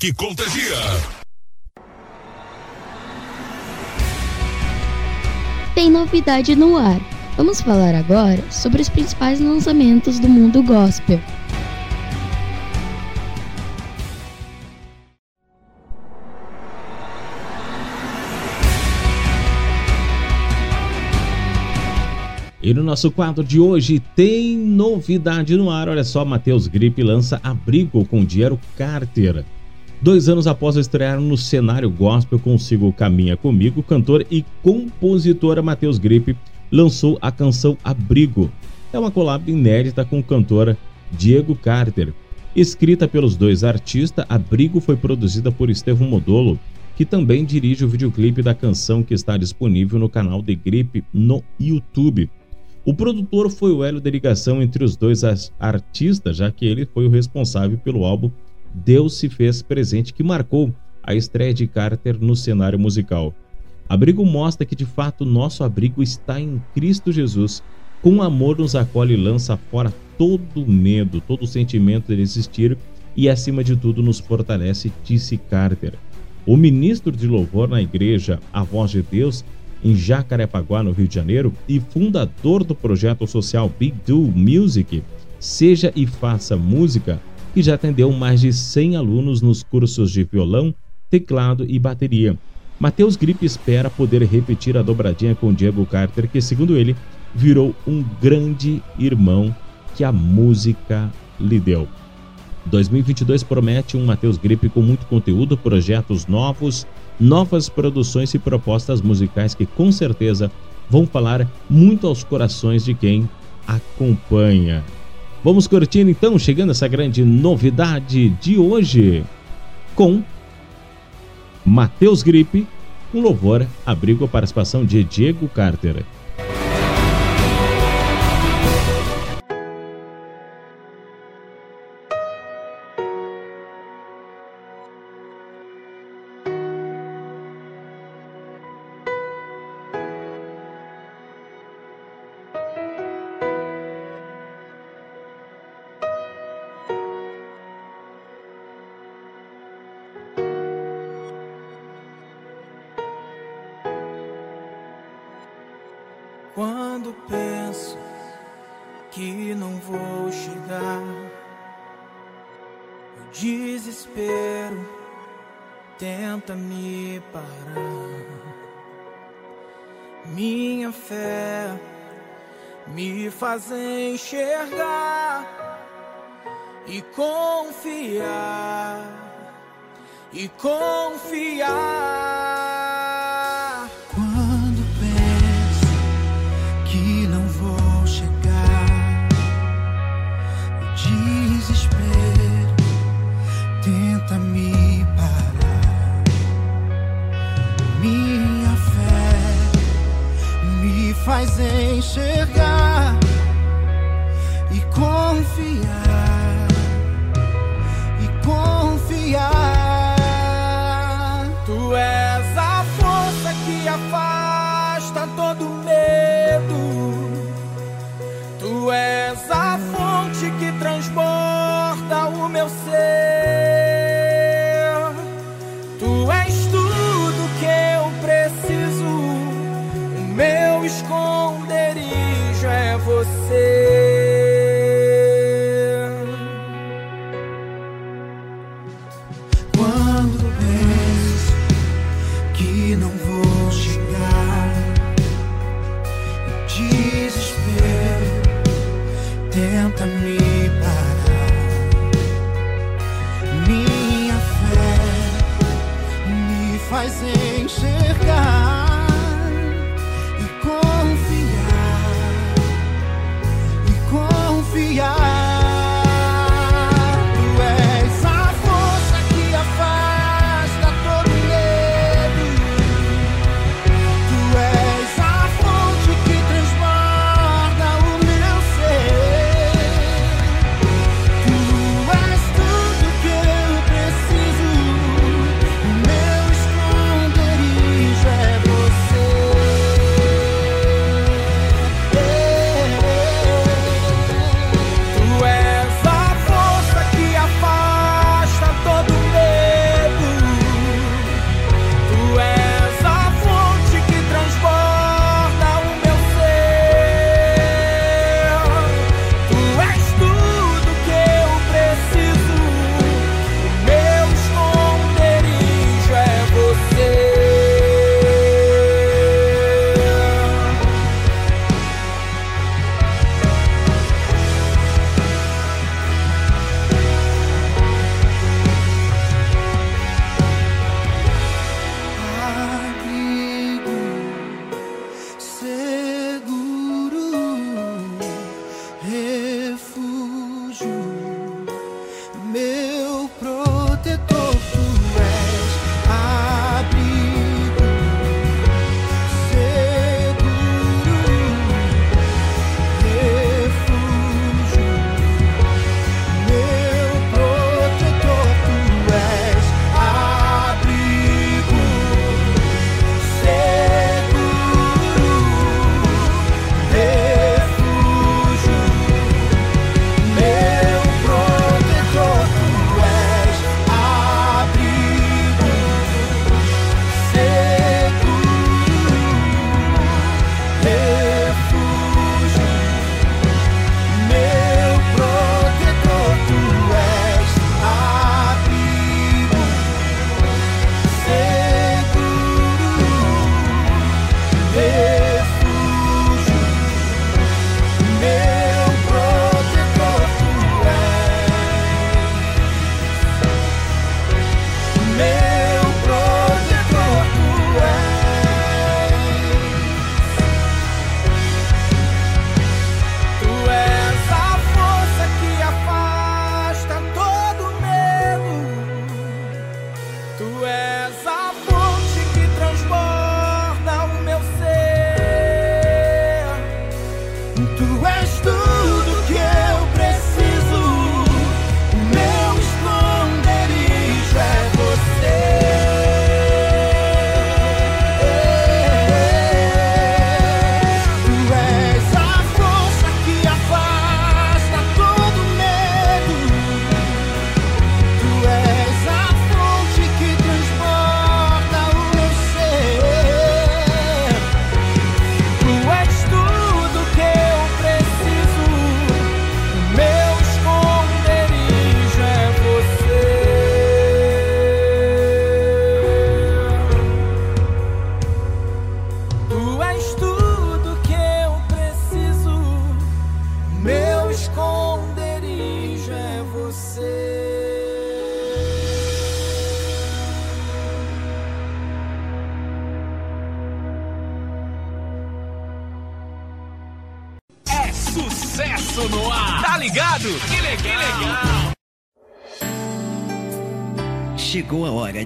Que contagia. Tem novidade no ar. Vamos falar agora sobre os principais lançamentos do mundo gospel. E no nosso quadro de hoje tem novidade no ar. Olha só, Matheus Gripe lança Abrigo com Diero Carter. Dois anos após estrear no cenário gospel Consigo Caminha Comigo, cantor e compositora Matheus Gripe lançou a canção Abrigo. É uma collab inédita com o cantor Diego Carter. Escrita pelos dois artistas, Abrigo foi produzida por Estevão Modolo, que também dirige o videoclipe da canção que está disponível no canal de Gripe no YouTube. O produtor foi o elo de ligação entre os dois as- artistas, já que ele foi o responsável pelo álbum Deus se fez presente, que marcou a estreia de Carter no cenário musical. Abrigo mostra que de fato nosso abrigo está em Cristo Jesus. Com amor nos acolhe e lança fora todo medo, todo sentimento de existir e acima de tudo nos fortalece, disse Carter. O ministro de louvor na igreja A Voz de Deus em Jacarepaguá, no Rio de Janeiro, e fundador do projeto social Big Do Music, Seja e Faça Música, que já atendeu mais de 100 alunos nos cursos de violão, teclado e bateria. Matheus Gripe espera poder repetir a dobradinha com Diego Carter, que, segundo ele, virou um grande irmão que a música lhe deu. 2022 promete um Matheus Gripe com muito conteúdo, projetos novos, novas produções e propostas musicais que com certeza vão falar muito aos corações de quem acompanha. Vamos curtindo então, chegando essa grande novidade de hoje com Matheus Gripe, um louvor, abrigo a participação de Diego Carter. Enxergar e confiar, e confiar. Quando penso que não vou chegar, o desespero tenta me parar. Minha fé me faz enxergar confiar,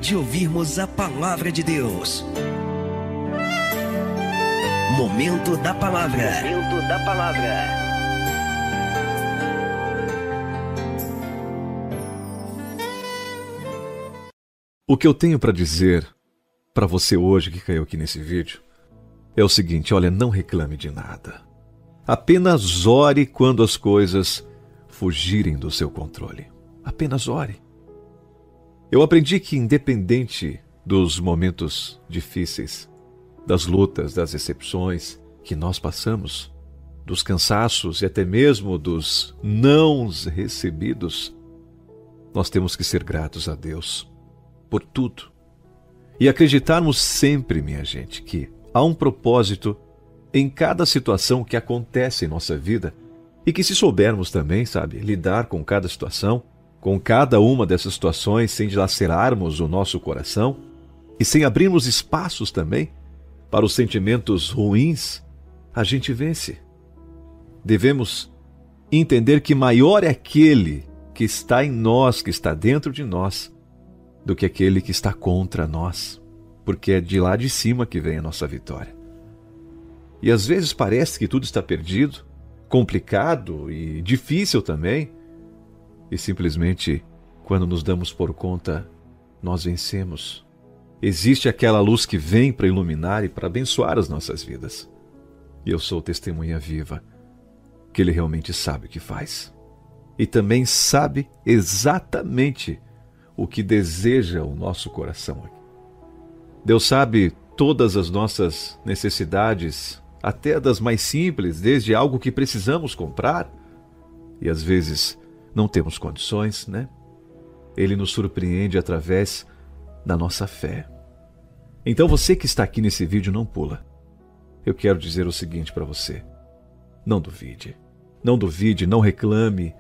de ouvirmos a palavra de Deus. Momento da palavra. Momento da palavra. O que eu tenho para dizer para você hoje que caiu aqui nesse vídeo é o seguinte: olha, não reclame de nada. Apenas ore quando as coisas fugirem do seu controle. Apenas ore. Eu aprendi que, independente dos momentos difíceis, das lutas, das decepções que nós passamos, dos cansaços e até mesmo dos nãos recebidos, nós temos que ser gratos a Deus por tudo. E acreditarmos sempre, minha gente, que há um propósito em cada situação que acontece em nossa vida e que, se soubermos também, sabe, lidar com cada situação, com cada uma dessas situações sem dilacerarmos o nosso coração e sem abrirmos espaços também para os sentimentos ruins, a gente vence. Devemos entender que maior é aquele que está em nós, que está dentro de nós, do que aquele que está contra nós, porque é de lá de cima que vem a nossa vitória. E às vezes parece que tudo está perdido, complicado e difícil também, e simplesmente, quando nos damos por conta, nós vencemos. Existe aquela luz que vem para iluminar e para abençoar as nossas vidas. E eu sou testemunha viva que Ele realmente sabe o que faz. E também sabe exatamente o que deseja o nosso coração. Deus sabe todas as nossas necessidades, até das mais simples, desde algo que precisamos comprar e às vezes não temos condições, né? Ele nos surpreende através da nossa fé. Então você que está aqui nesse vídeo não pula. Eu quero dizer o seguinte para você: não duvide. Não duvide, não reclame.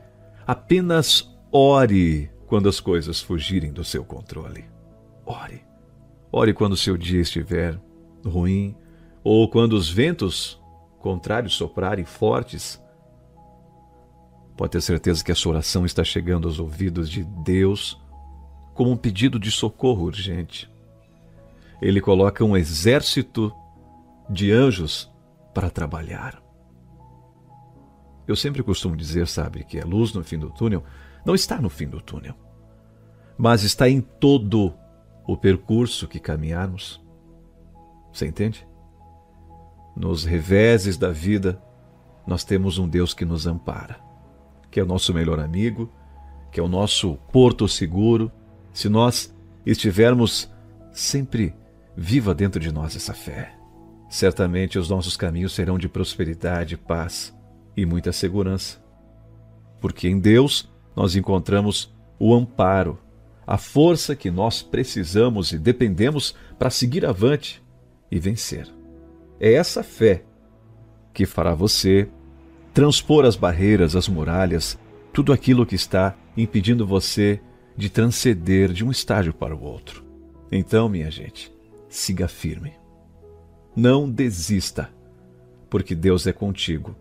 Apenas ore quando as coisas fugirem do seu controle. Ore. Ore quando o seu dia estiver ruim ou quando os ventos contrários soprarem fortes. Pode ter certeza que a sua oração está chegando aos ouvidos de Deus como um pedido de socorro urgente. Ele coloca um exército de anjos para trabalhar. Eu sempre costumo dizer, sabe, que a luz no fim do túnel não está no fim do túnel, mas está em todo o percurso que caminharmos. Você entende? Nos reveses da vida, nós temos um Deus que nos ampara, que é o nosso melhor amigo, que é o nosso porto seguro. Se nós estivermos sempre viva dentro de nós essa fé, certamente os nossos caminhos serão de prosperidade, paz e muita segurança. Porque em Deus nós encontramos o amparo, a força que nós precisamos e dependemos para seguir avante e vencer. É essa fé que fará você transpor as barreiras, as muralhas, tudo aquilo que está impedindo você de transcender de um estágio para o outro. Então, minha gente, siga firme. Não desista, porque Deus é contigo.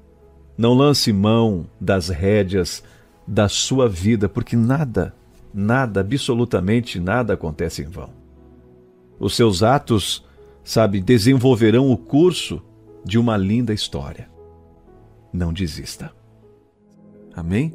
Não lance mão das rédeas da sua vida, porque nada, nada, absolutamente nada acontece em vão. Os seus atos, sabe, desenvolverão o curso de uma linda história não desista. Amém?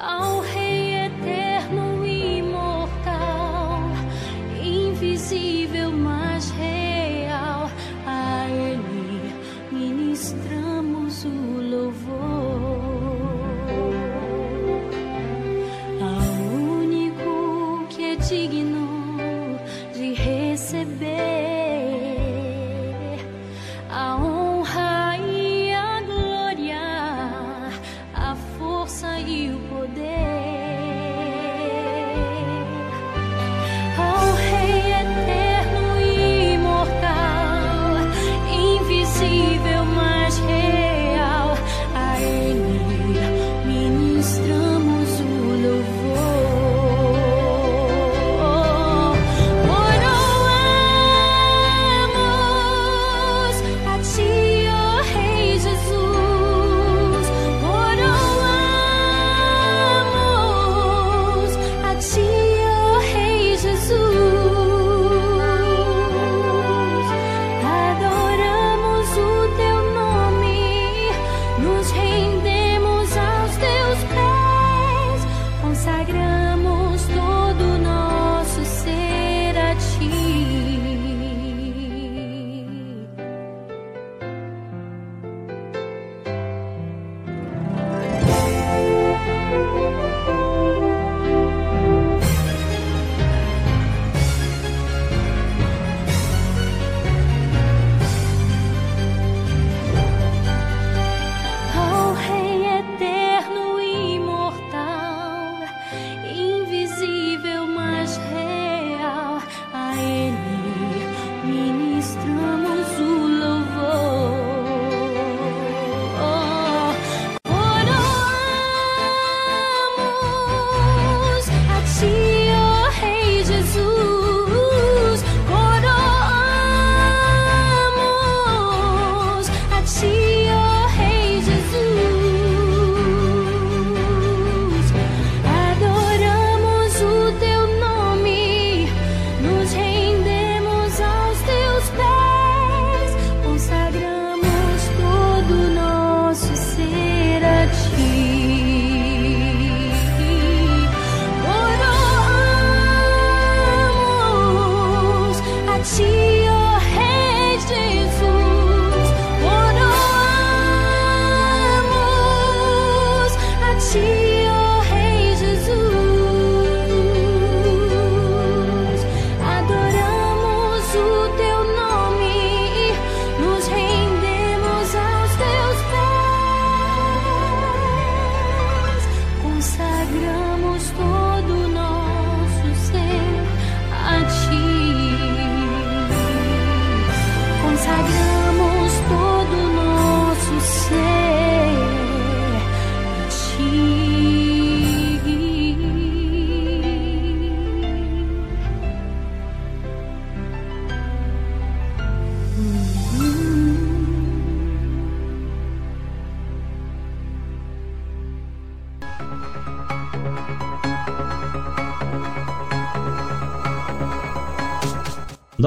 Oh.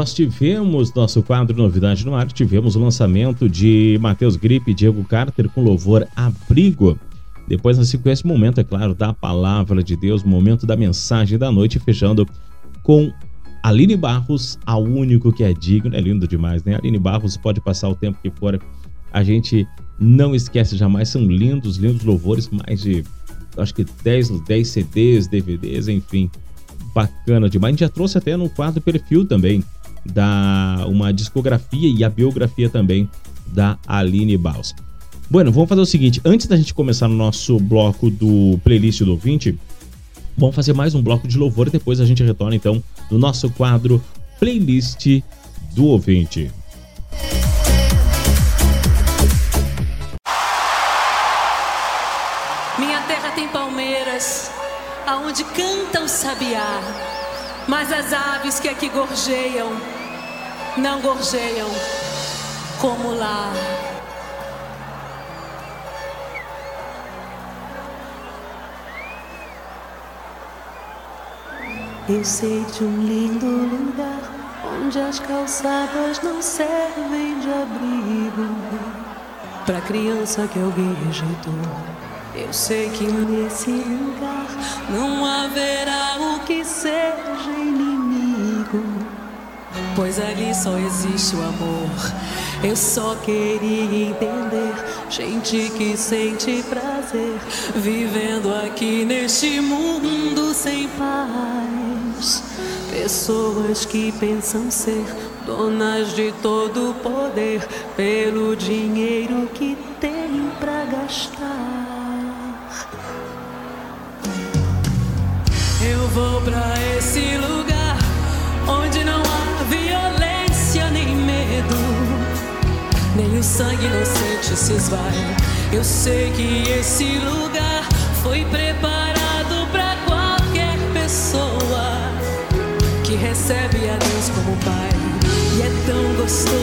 nós tivemos nosso quadro Novidade no Ar, tivemos o lançamento de Matheus Gripe e Diego Carter com louvor Abrigo. Depois, na sequência, momento, é claro, da palavra de Deus, momento da mensagem da noite, fechando com Aline Barros, a único que é digno. É lindo demais, né? Aline Barros pode passar o tempo que for. A gente não esquece jamais, são lindos, lindos louvores, mais de acho que 10, 10 CDs, DVDs, enfim. Bacana demais. A gente já trouxe até no quadro perfil também da uma discografia e a biografia também da Aline Baus. Bueno, vamos fazer o seguinte, antes da gente começar no nosso bloco do playlist do ouvinte, vamos fazer mais um bloco de louvor e depois a gente retorna então no nosso quadro playlist do ouvinte. Minha terra tem palmeiras, aonde canta o sabiá mas as aves que aqui gorjeiam, não gorjeiam como lá. Eu sei de um lindo lugar onde as calçadas não servem de abrigo para criança que alguém rejeitou. Eu sei que nesse lugar não haverá o que seja inimigo, pois ali só existe o amor. Eu só queria entender gente que sente prazer vivendo aqui neste mundo sem paz. Pessoas que pensam ser donas de todo o poder pelo dinheiro que tem pra gastar. Eu vou pra esse lugar onde não há violência nem medo, nem o sangue inocente se esvai. Eu sei que esse lugar foi preparado pra qualquer pessoa que recebe a Deus como Pai. E é tão gostoso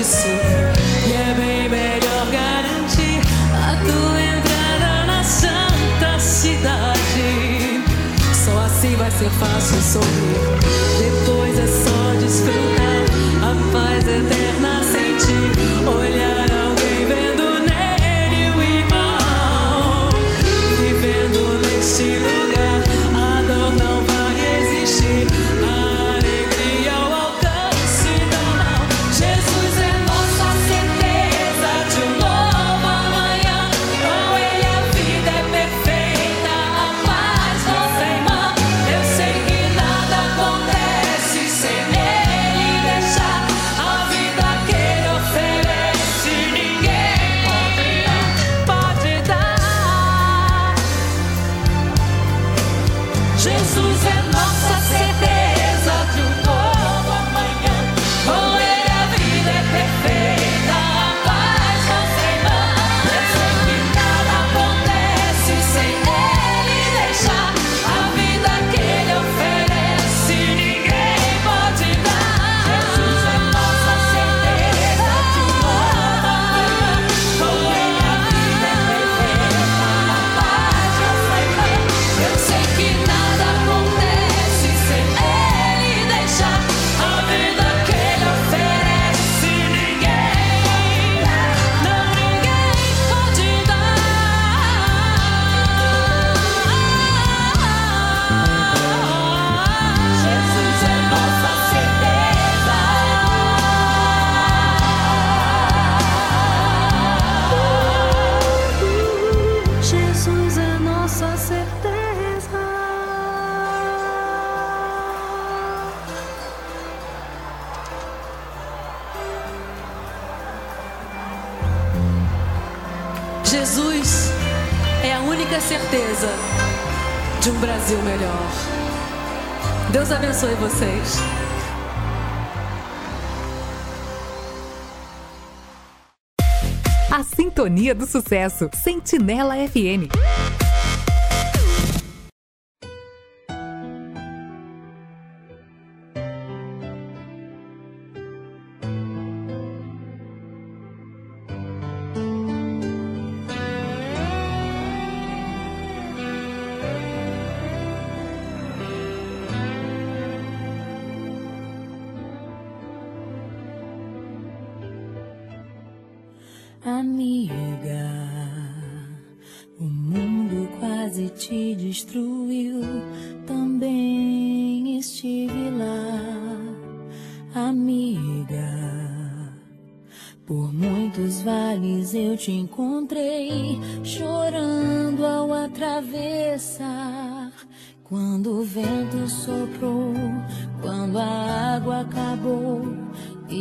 E é bem melhor garantir a tua entrada na santa cidade. Só assim vai ser fácil sorrir. Depois é só desfrutar a paz eterna sem ti. Olhar do sucesso. Sentinela FM.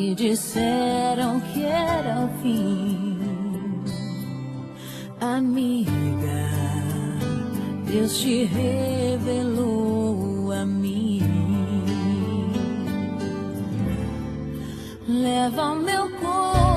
me disseram que era o fim. Amiga, Deus te revelou a mim. Leva o meu corpo.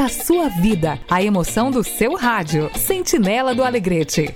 marca a sua vida. A emoção do seu rádio. Sentinela do Alegrete.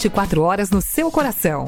24 horas no seu coração.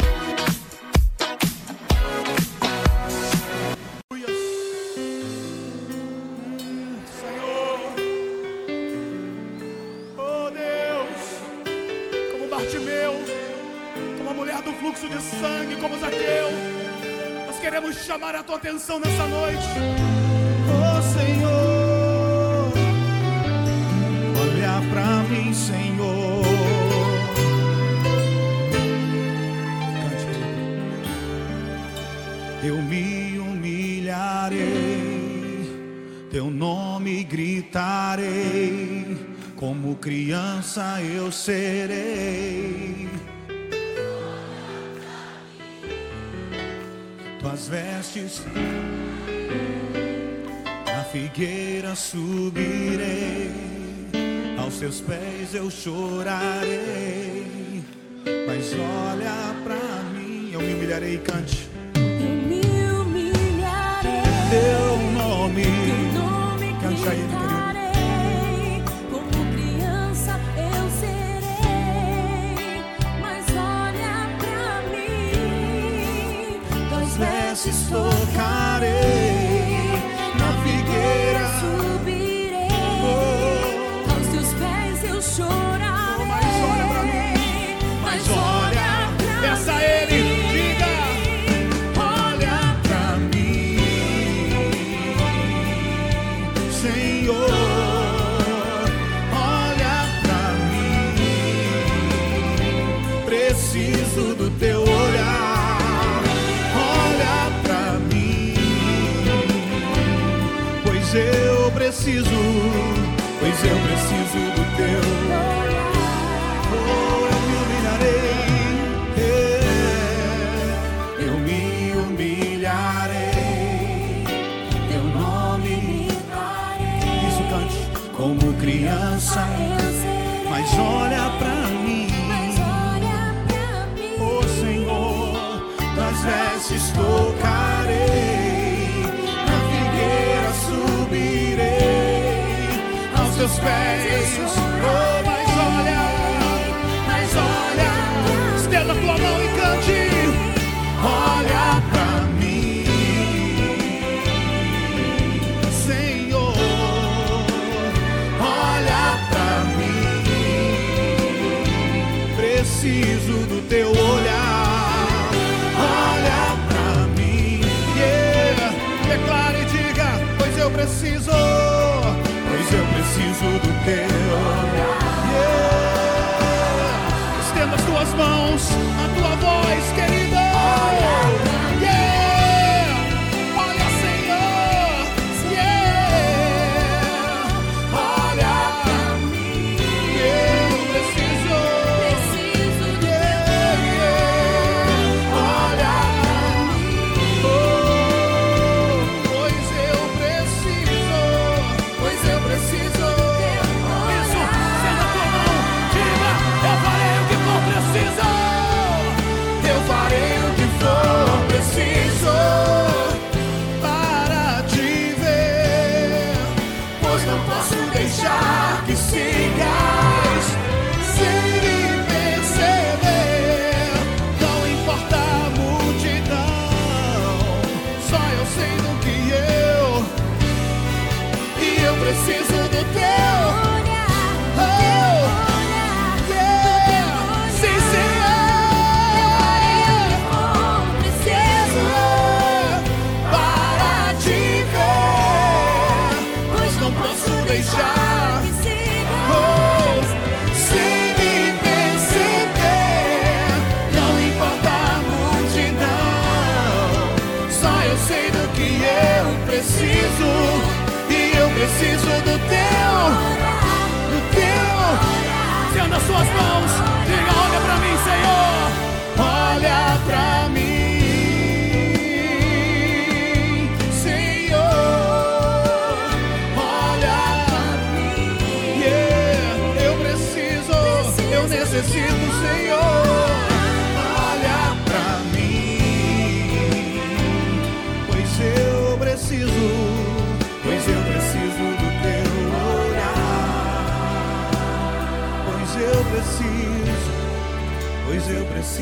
Como criança eu serei. Tuas vestes na figueira subirei, aos teus pés eu chorarei. Mas olha pra mim, eu me humilharei e cante. Eu me humilharei. Teu nome, teu nome cante aí, preciso do teu olhar.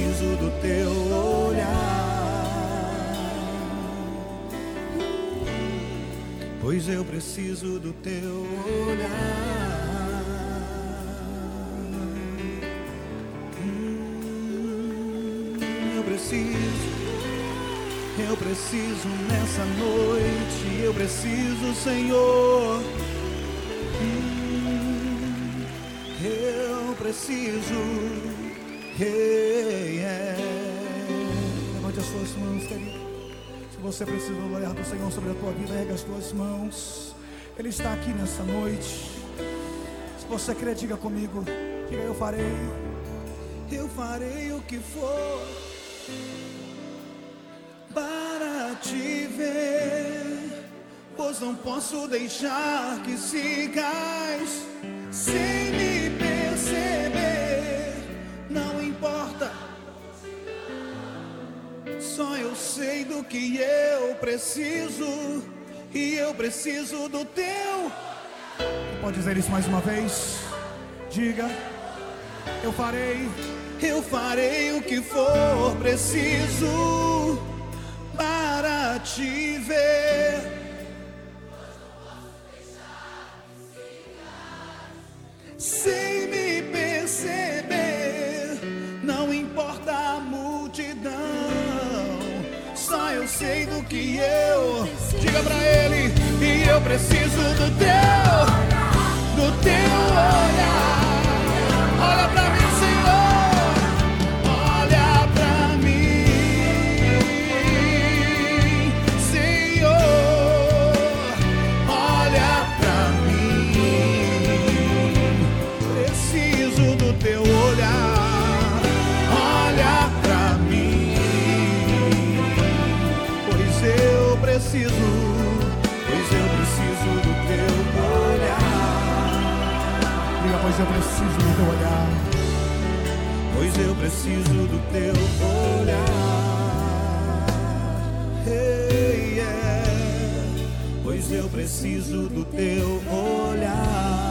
Preciso do teu olhar. Pois eu preciso do teu olhar. Eu preciso, eu preciso nessa noite, eu preciso, Senhor. Hum, Eu preciso. Levante as suas mãos, querido. Se você precisa do olhar do Senhor sobre a tua vida, ergue as tuas mãos. Ele está aqui nessa noite. Se você crê, diga comigo. Diga, eu farei. Eu farei o que for para te ver. Pois não posso deixar que sigas sem sei do que eu preciso. E eu preciso do teu. Pode dizer isso mais uma vez? Diga. Eu farei. Eu farei o que for preciso para te ver. Sem me perceber, Eu sei do que eu. Diga pra ele, e eu preciso do teu, do teu olhar. Eu preciso do teu olhar. Pois eu preciso do teu olhar. Hey, yeah. Pois eu preciso do teu olhar.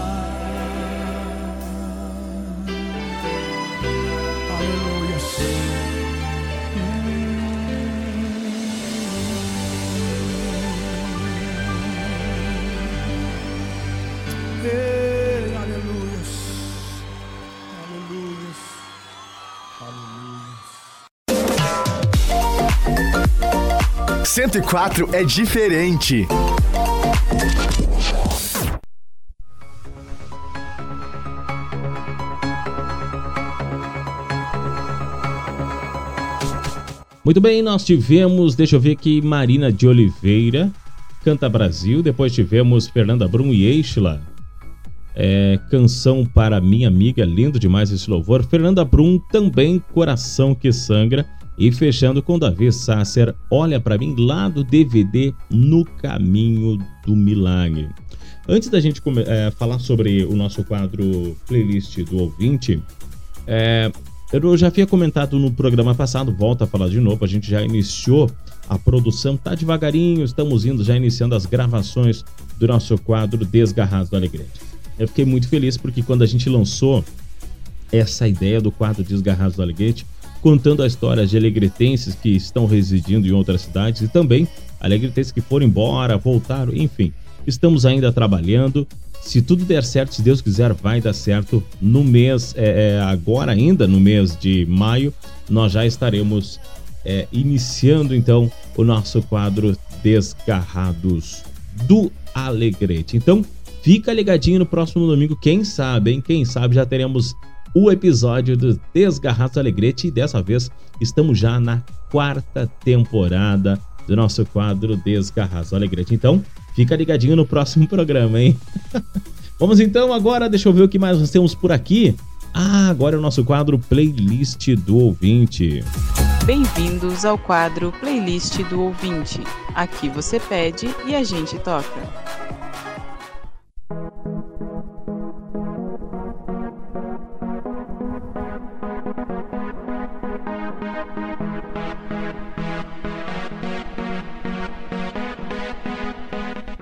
104 é diferente. Muito bem, nós tivemos, deixa eu ver aqui, Marina de Oliveira, Canta Brasil. Depois tivemos Fernanda Brum e Eixla. É, canção para minha amiga, lindo demais esse louvor. Fernanda Brum também, Coração que Sangra. E fechando com Davi Sasser, Olha para mim lá do DVD No Caminho do Milagre. Antes da gente é, falar sobre o nosso quadro playlist do ouvinte, é, eu já havia comentado no programa passado, volta a falar de novo, a gente já iniciou a produção, tá devagarinho, estamos indo já iniciando as gravações do nosso quadro Desgarrados do Alegrete. Eu fiquei muito feliz porque quando a gente lançou essa ideia do quadro Desgarrados do Alegrete, contando a história de alegretenses que estão residindo em outras cidades e também alegretenses que foram embora, voltaram, enfim. Estamos ainda trabalhando. Se tudo der certo, se Deus quiser, vai dar certo no mês, é, é, agora ainda no mês de maio, nós já estaremos é, iniciando então o nosso quadro Desgarrados do Alegrete. Então, fica ligadinho no próximo domingo, quem sabe, hein? Quem sabe já teremos o episódio do Desgarrados do Alegrete e dessa vez estamos já na quarta temporada do nosso quadro Desgarrados do Alegrete. Então, Fica ligadinho no próximo programa, hein? Vamos então agora, deixa eu ver o que mais nós temos por aqui. Ah, agora é o nosso quadro Playlist do Ouvinte. Bem-vindos ao quadro Playlist do Ouvinte. Aqui você pede e a gente toca.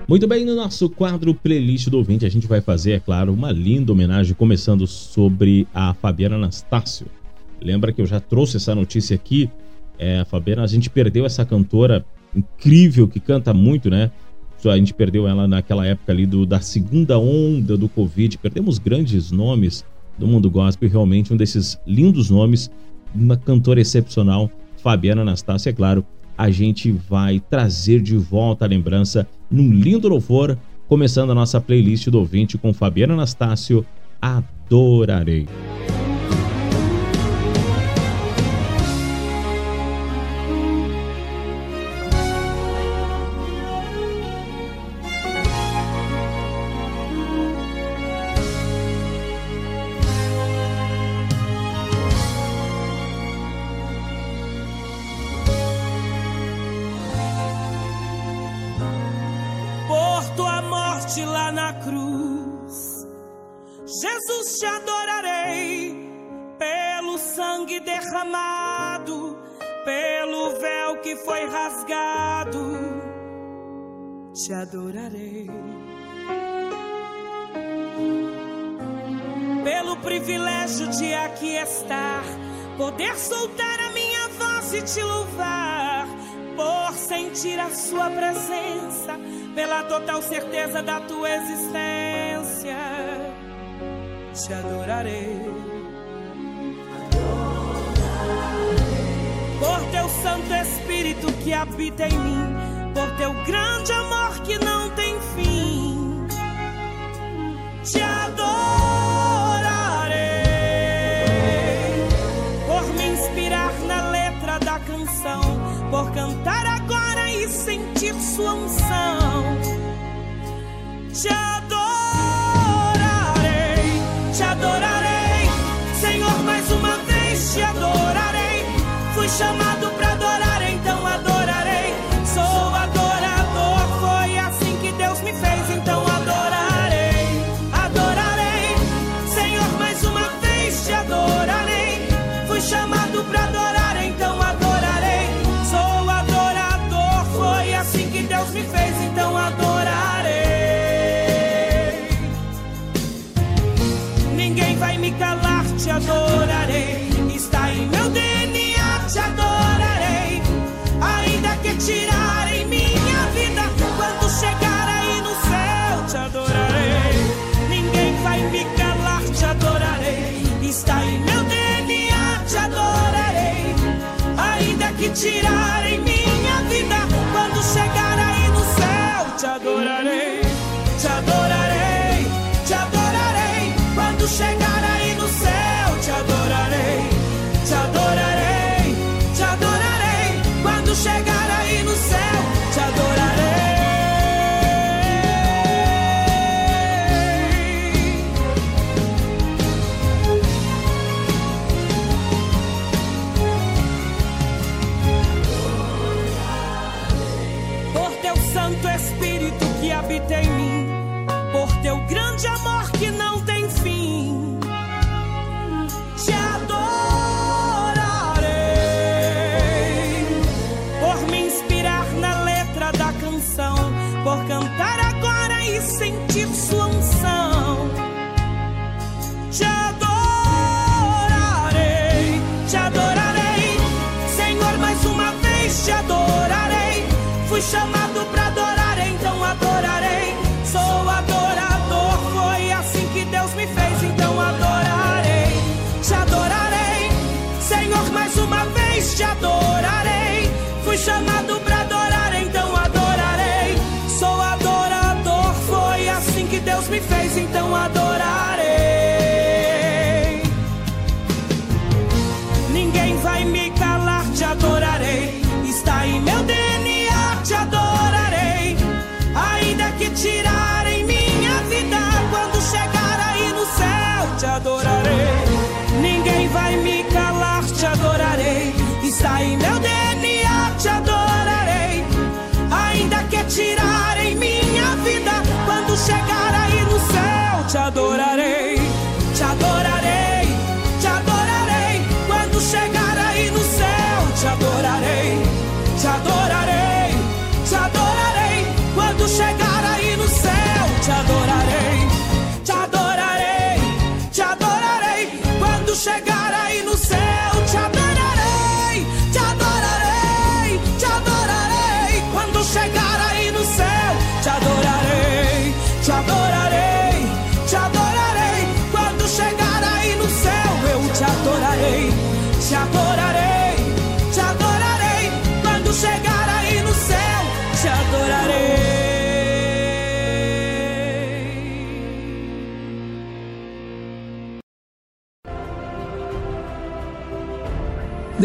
Muito bem, no nosso quadro Playlist do Ouvinte, a gente vai fazer, é claro, uma linda homenagem, começando sobre a Fabiana Anastácio. Lembra que eu já trouxe essa notícia aqui? É, a Fabiana, a gente perdeu essa cantora incrível que canta muito, né? A gente perdeu ela naquela época ali do, da segunda onda do Covid. Perdemos grandes nomes do mundo gospel, realmente um desses lindos nomes, uma cantora excepcional, Fabiana Anastácio, é claro. A gente vai trazer de volta a lembrança num lindo louvor, começando a nossa playlist do ouvinte com Fabiana Anastácio, Adorarei. Soltar a minha voz e te louvar por sentir a sua presença, pela total certeza da tua existência. Te adorarei. Por teu Santo Espírito que habita em mim, por teu grande amor que não tem fim. Te adorarei. Sua unção. Te adorarei, te adorarei, Senhor, mais uma vez te adorarei. Fui chamado vai me calar, te adorarei. Está em meu DNA, te adorarei. Ainda que tirarem minha vida, quando chegar aí no céu, te adorarei. Ninguém vai me calar, te adorarei. Está em meu DNA, te adorarei. Ainda que tirarem minha vida, quando chegar aí no céu, te adorarei. Te adorarei, chegar aí no céu, te adorarei. Te adorarei, te adorarei. Quando chegar aí no céu, girare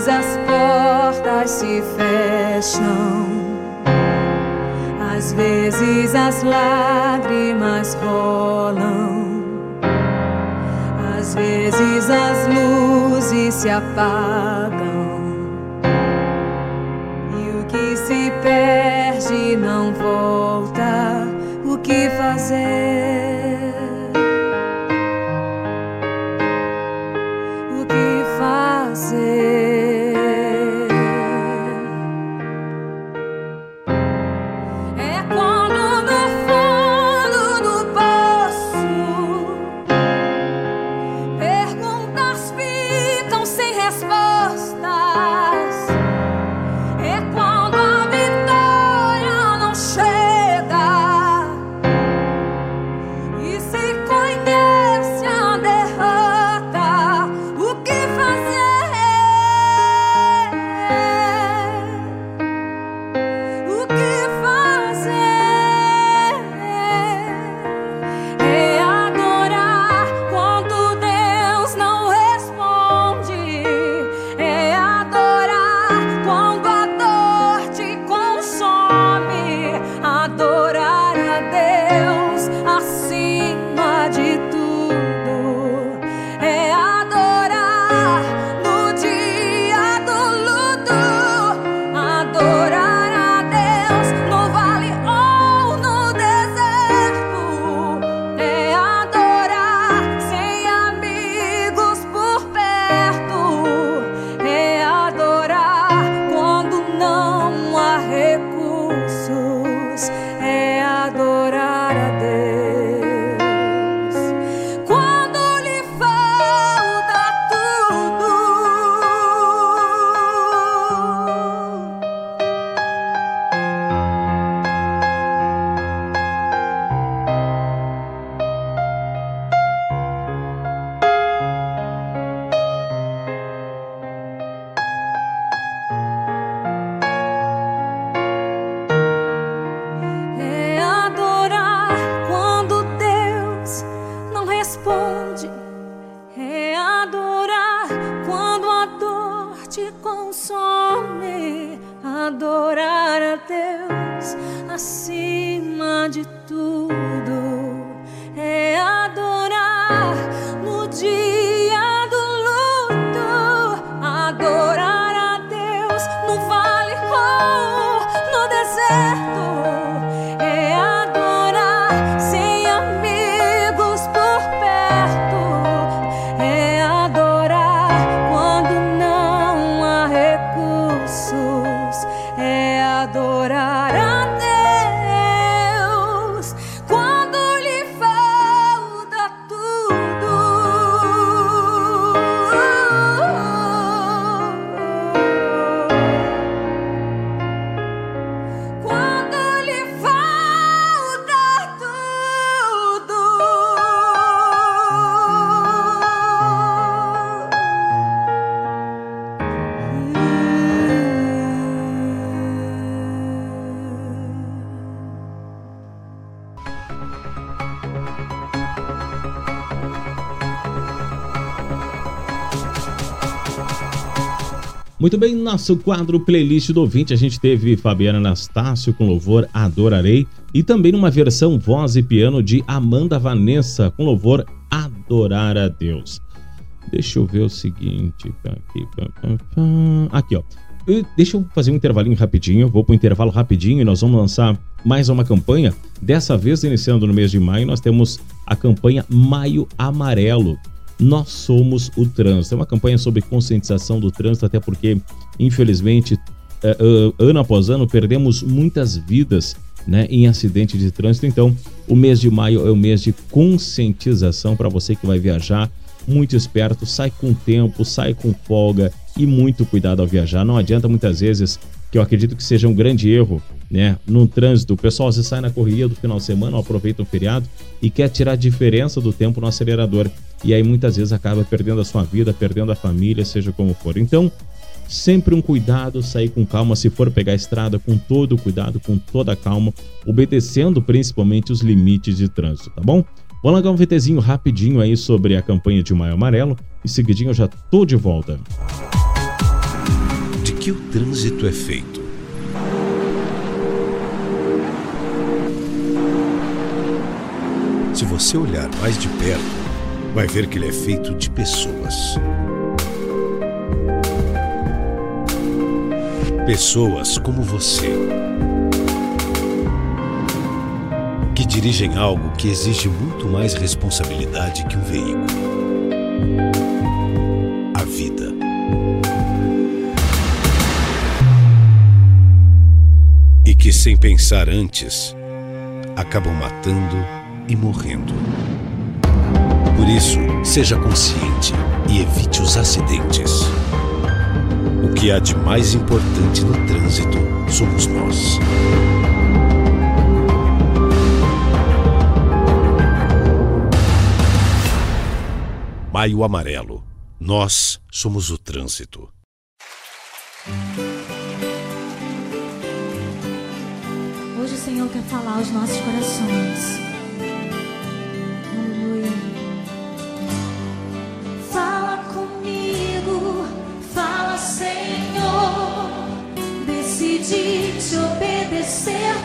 vezes as portas se fecham, às vezes as lágrimas rolam, às vezes as luzes se apagam, e o que se perde não volta. O que fazer? Muito bem, nosso quadro playlist do ouvinte, a gente teve Fabiana Anastácio com louvor Adorarei e também uma versão voz e piano de Amanda Vanessa com louvor Adorar a Deus. Deixa eu ver o seguinte, aqui, ó. Deixa eu fazer um intervalinho rapidinho, vou para o intervalo rapidinho e nós vamos lançar mais uma campanha. Dessa vez, iniciando no mês de maio, nós temos a campanha Maio Amarelo. Nós somos o trânsito. É uma campanha sobre conscientização do trânsito, até porque, infelizmente, eh, eh, ano após ano, perdemos muitas vidas né, em acidente de trânsito. Então, o mês de maio é o mês de conscientização para você que vai viajar. Muito esperto, sai com tempo, sai com folga e muito cuidado ao viajar. Não adianta muitas vezes, que eu acredito que seja um grande erro, né? No trânsito, o pessoal vezes sai na correria do final de semana, ou aproveita o feriado e quer tirar a diferença do tempo no acelerador. E aí muitas vezes acaba perdendo a sua vida, perdendo a família, seja como for. Então, sempre um cuidado, sair com calma, se for pegar a estrada, com todo cuidado, com toda calma, obedecendo principalmente os limites de trânsito, tá bom? Vou largar um VTzinho rapidinho aí sobre a campanha de Maio Amarelo e seguidinho eu já tô de volta. De que o trânsito é feito? Se você olhar mais de perto, vai ver que ele é feito de pessoas. Pessoas como você. Que dirigem algo que exige muito mais responsabilidade que um veículo. A vida. E que, sem pensar antes, acabam matando e morrendo. Por isso, seja consciente e evite os acidentes. O que há de mais importante no trânsito somos nós. Maio Amarelo. Nós somos o trânsito. Hoje o Senhor quer falar aos nossos corações.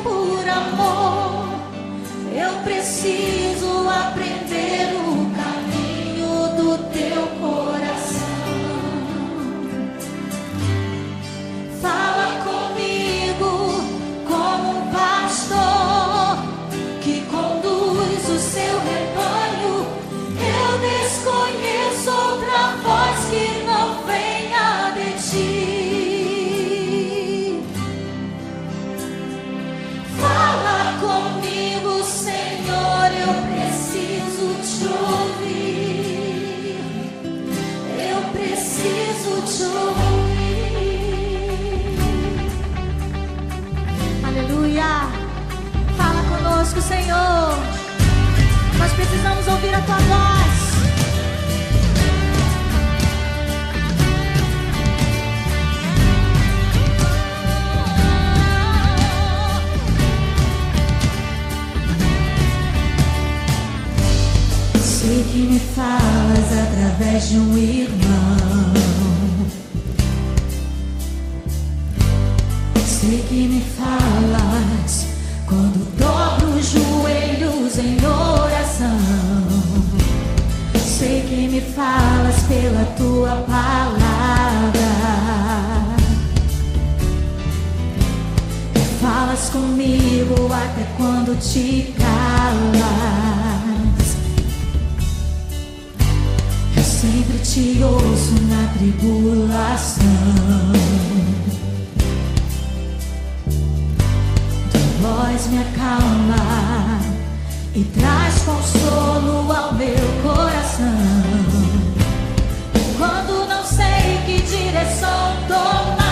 Por amor. Eu preciso aprender o conosco, Senhor. Nós precisamos ouvir a tua voz. Sei que me falas através de um irmão. Sei que me falas os joelhos em oração. Sei que me falas pela tua palavra. Falas comigo até quando te calas. Eu sempre te ouço na tribulação. voz me acalma e traz consolo ao meu coração. Quando não sei que direção tomar.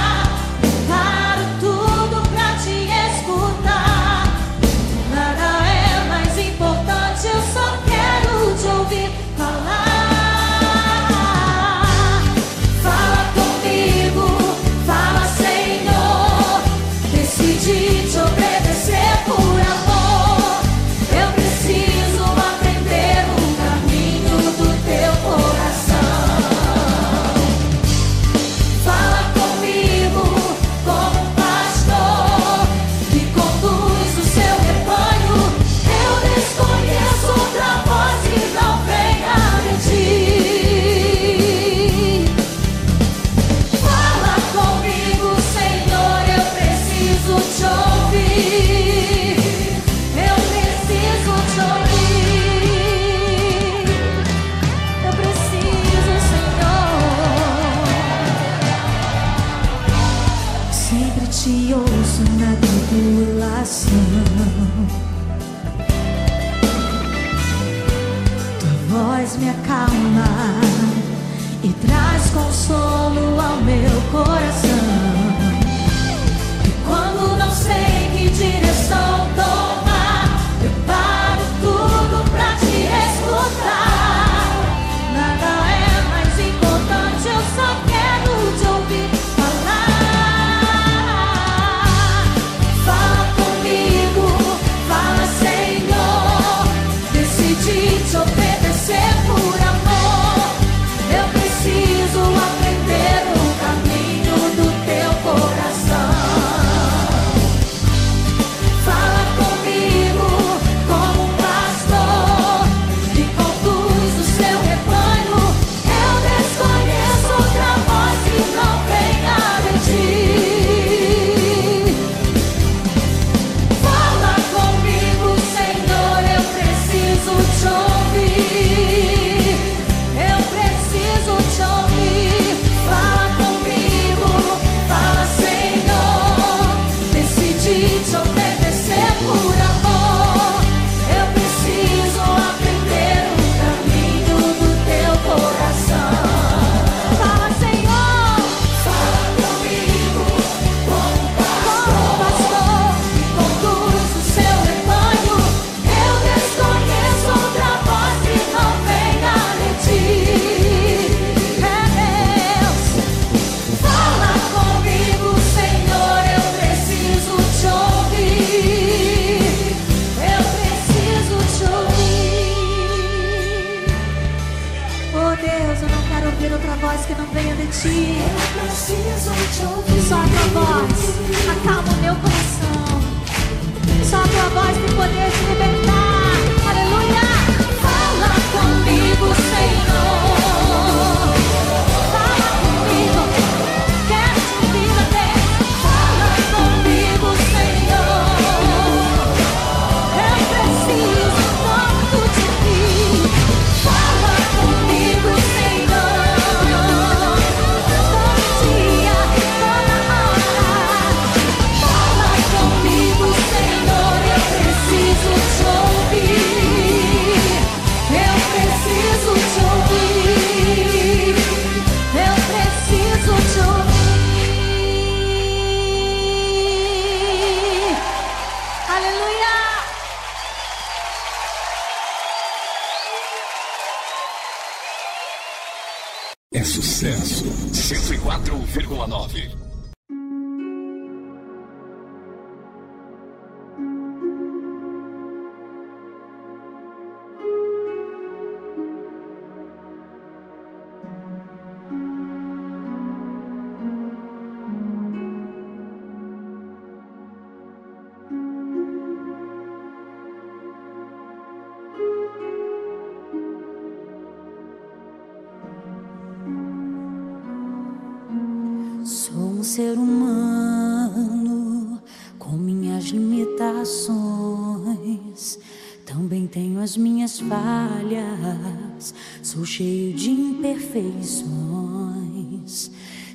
Falhas. Sou cheio de imperfeições.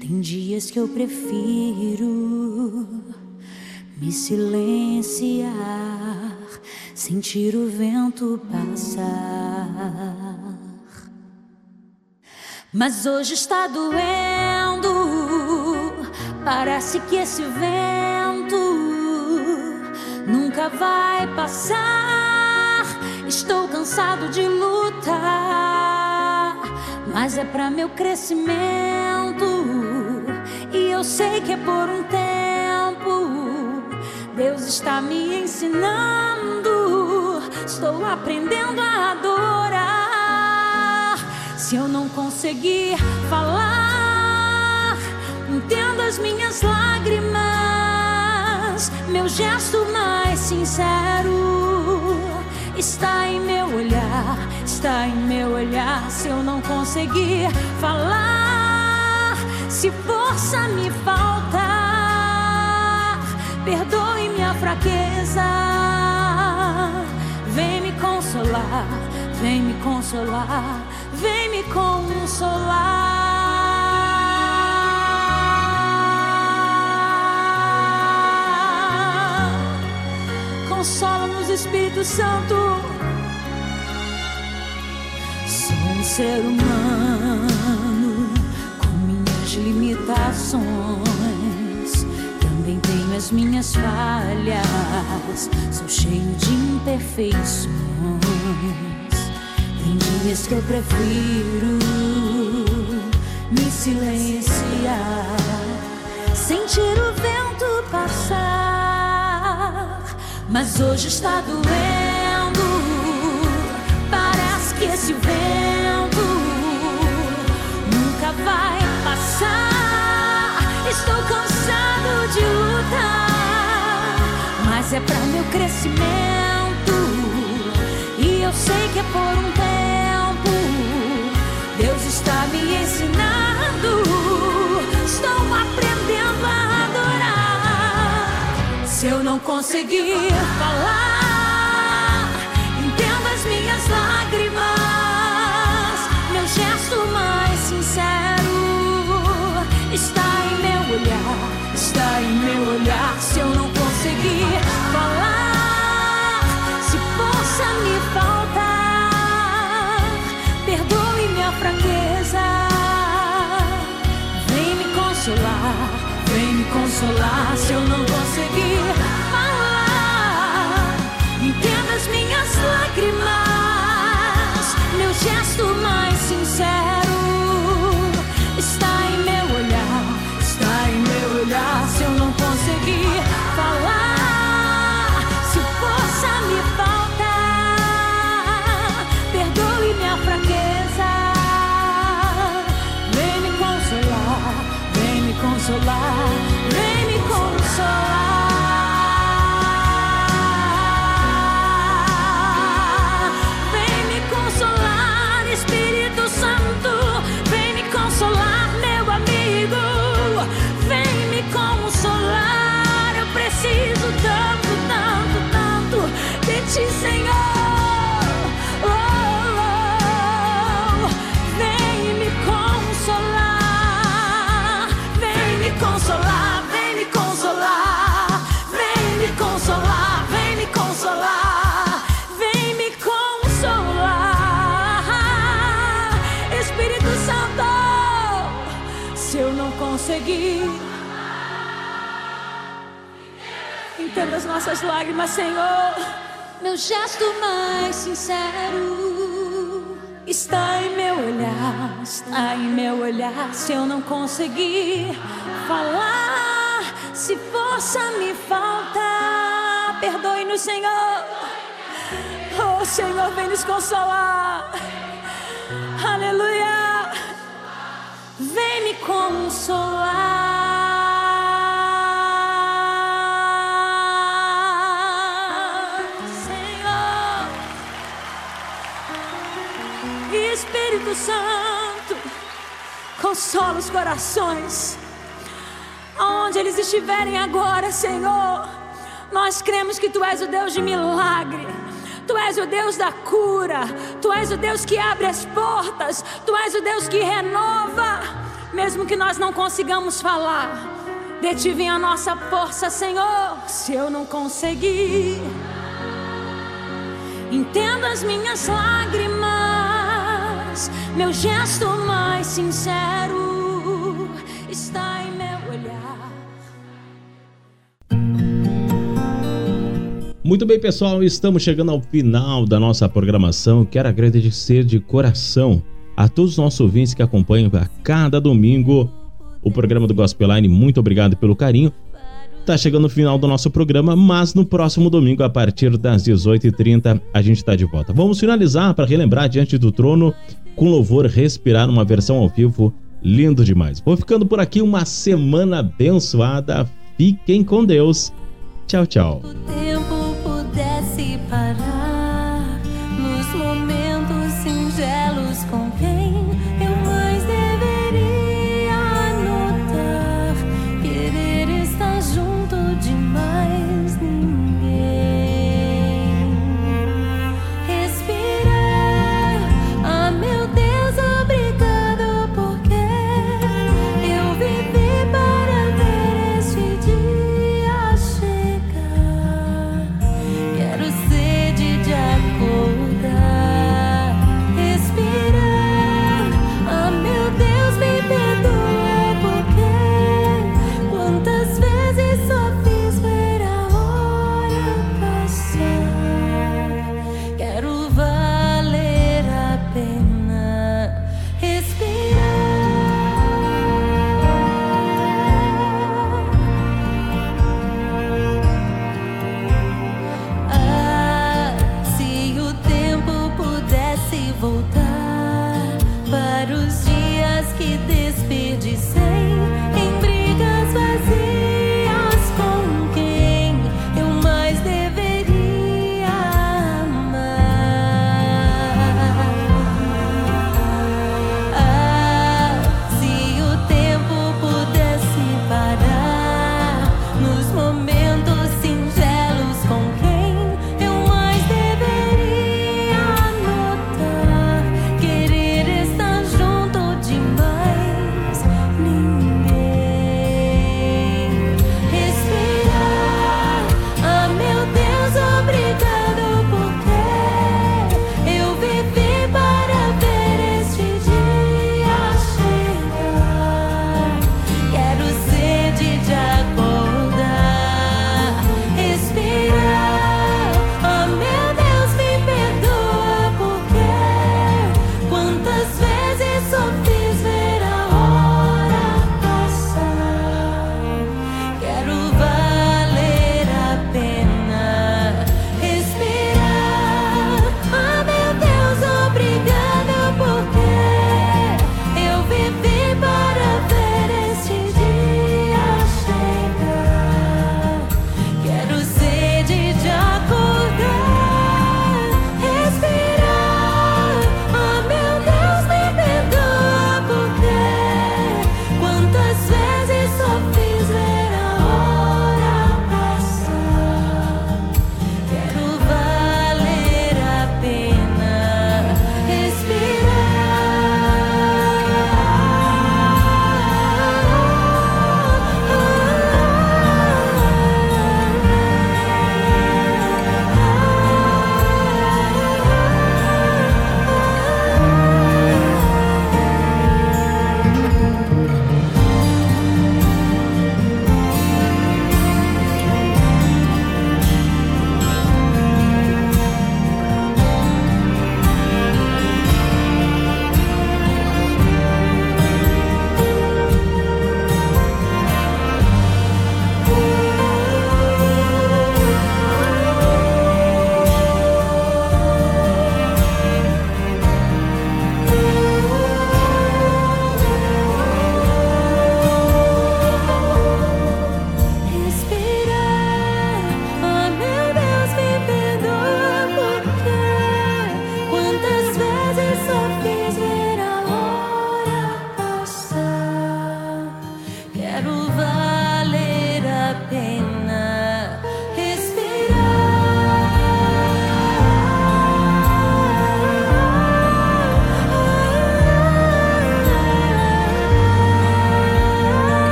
Tem dias que eu prefiro me silenciar, sentir o vento passar. Mas hoje está doendo. Parece que esse vento nunca vai passar. Estou cansado de lutar, mas é para meu crescimento. E eu sei que é por um tempo. Deus está me ensinando. Estou aprendendo a adorar. Se eu não conseguir falar, entenda as minhas lágrimas. Meu gesto mais sincero está em meu olhar, está em meu olhar. Se eu não conseguir falar, se força me faltar, perdoe minha fraqueza. Vem me consolar, vem me consolar, vem me consolar. Consola-nos, Espírito Santo. Sou um ser humano com minhas limitações. Também tenho as minhas falhas. Sou cheio de imperfeições. Tem dias que eu prefiro me silenciar, sentir o Mas hoje está doendo. Parece que esse vento nunca vai passar. Estou cansado de lutar, mas é para meu crescimento. E eu sei que é por um tempo. Deus está me ensinando. Estou aprendendo Se eu não conseguir falar, entenda as minhas lágrimas. Meu gesto mais sincero está em meu olhar. Está em meu olhar. Se eu não conseguir falar, se possa me faltar, perdoe minha fraqueza. Vem me consolar, vem me consolar. Se eu não conseguir conseguir. Entenda as nossas lágrimas, Senhor. Meu gesto mais sincero está em meu olhar, está em meu olhar. Se eu não conseguir falar, se força me falta, perdoe-nos, Senhor. Oh, Senhor, vem nos consolar. Aleluia. Vem me consolar, Senhor. Espírito Santo, consola os corações, aonde eles estiverem agora, Senhor. Nós cremos que Tu és o Deus de milagre. Tu és o Deus da cura. Tu és o Deus que abre as portas. Tu és o Deus que renova. Mesmo que nós não consigamos falar, de Ti vem a nossa força, Senhor. Se eu não conseguir, entenda as minhas lágrimas. Meu gesto mais sincero Muito bem, pessoal, estamos chegando ao final da nossa programação. Quero agradecer de coração a todos os nossos ouvintes que acompanham a cada domingo o programa do Gospel Line. Muito obrigado pelo carinho. Tá chegando o final do nosso programa, mas no próximo domingo, a partir das 18h30, a gente está de volta. Vamos finalizar para relembrar diante do trono com louvor respirar uma versão ao vivo lindo demais. Vou ficando por aqui uma semana abençoada. Fiquem com Deus. Tchau, tchau. Tempo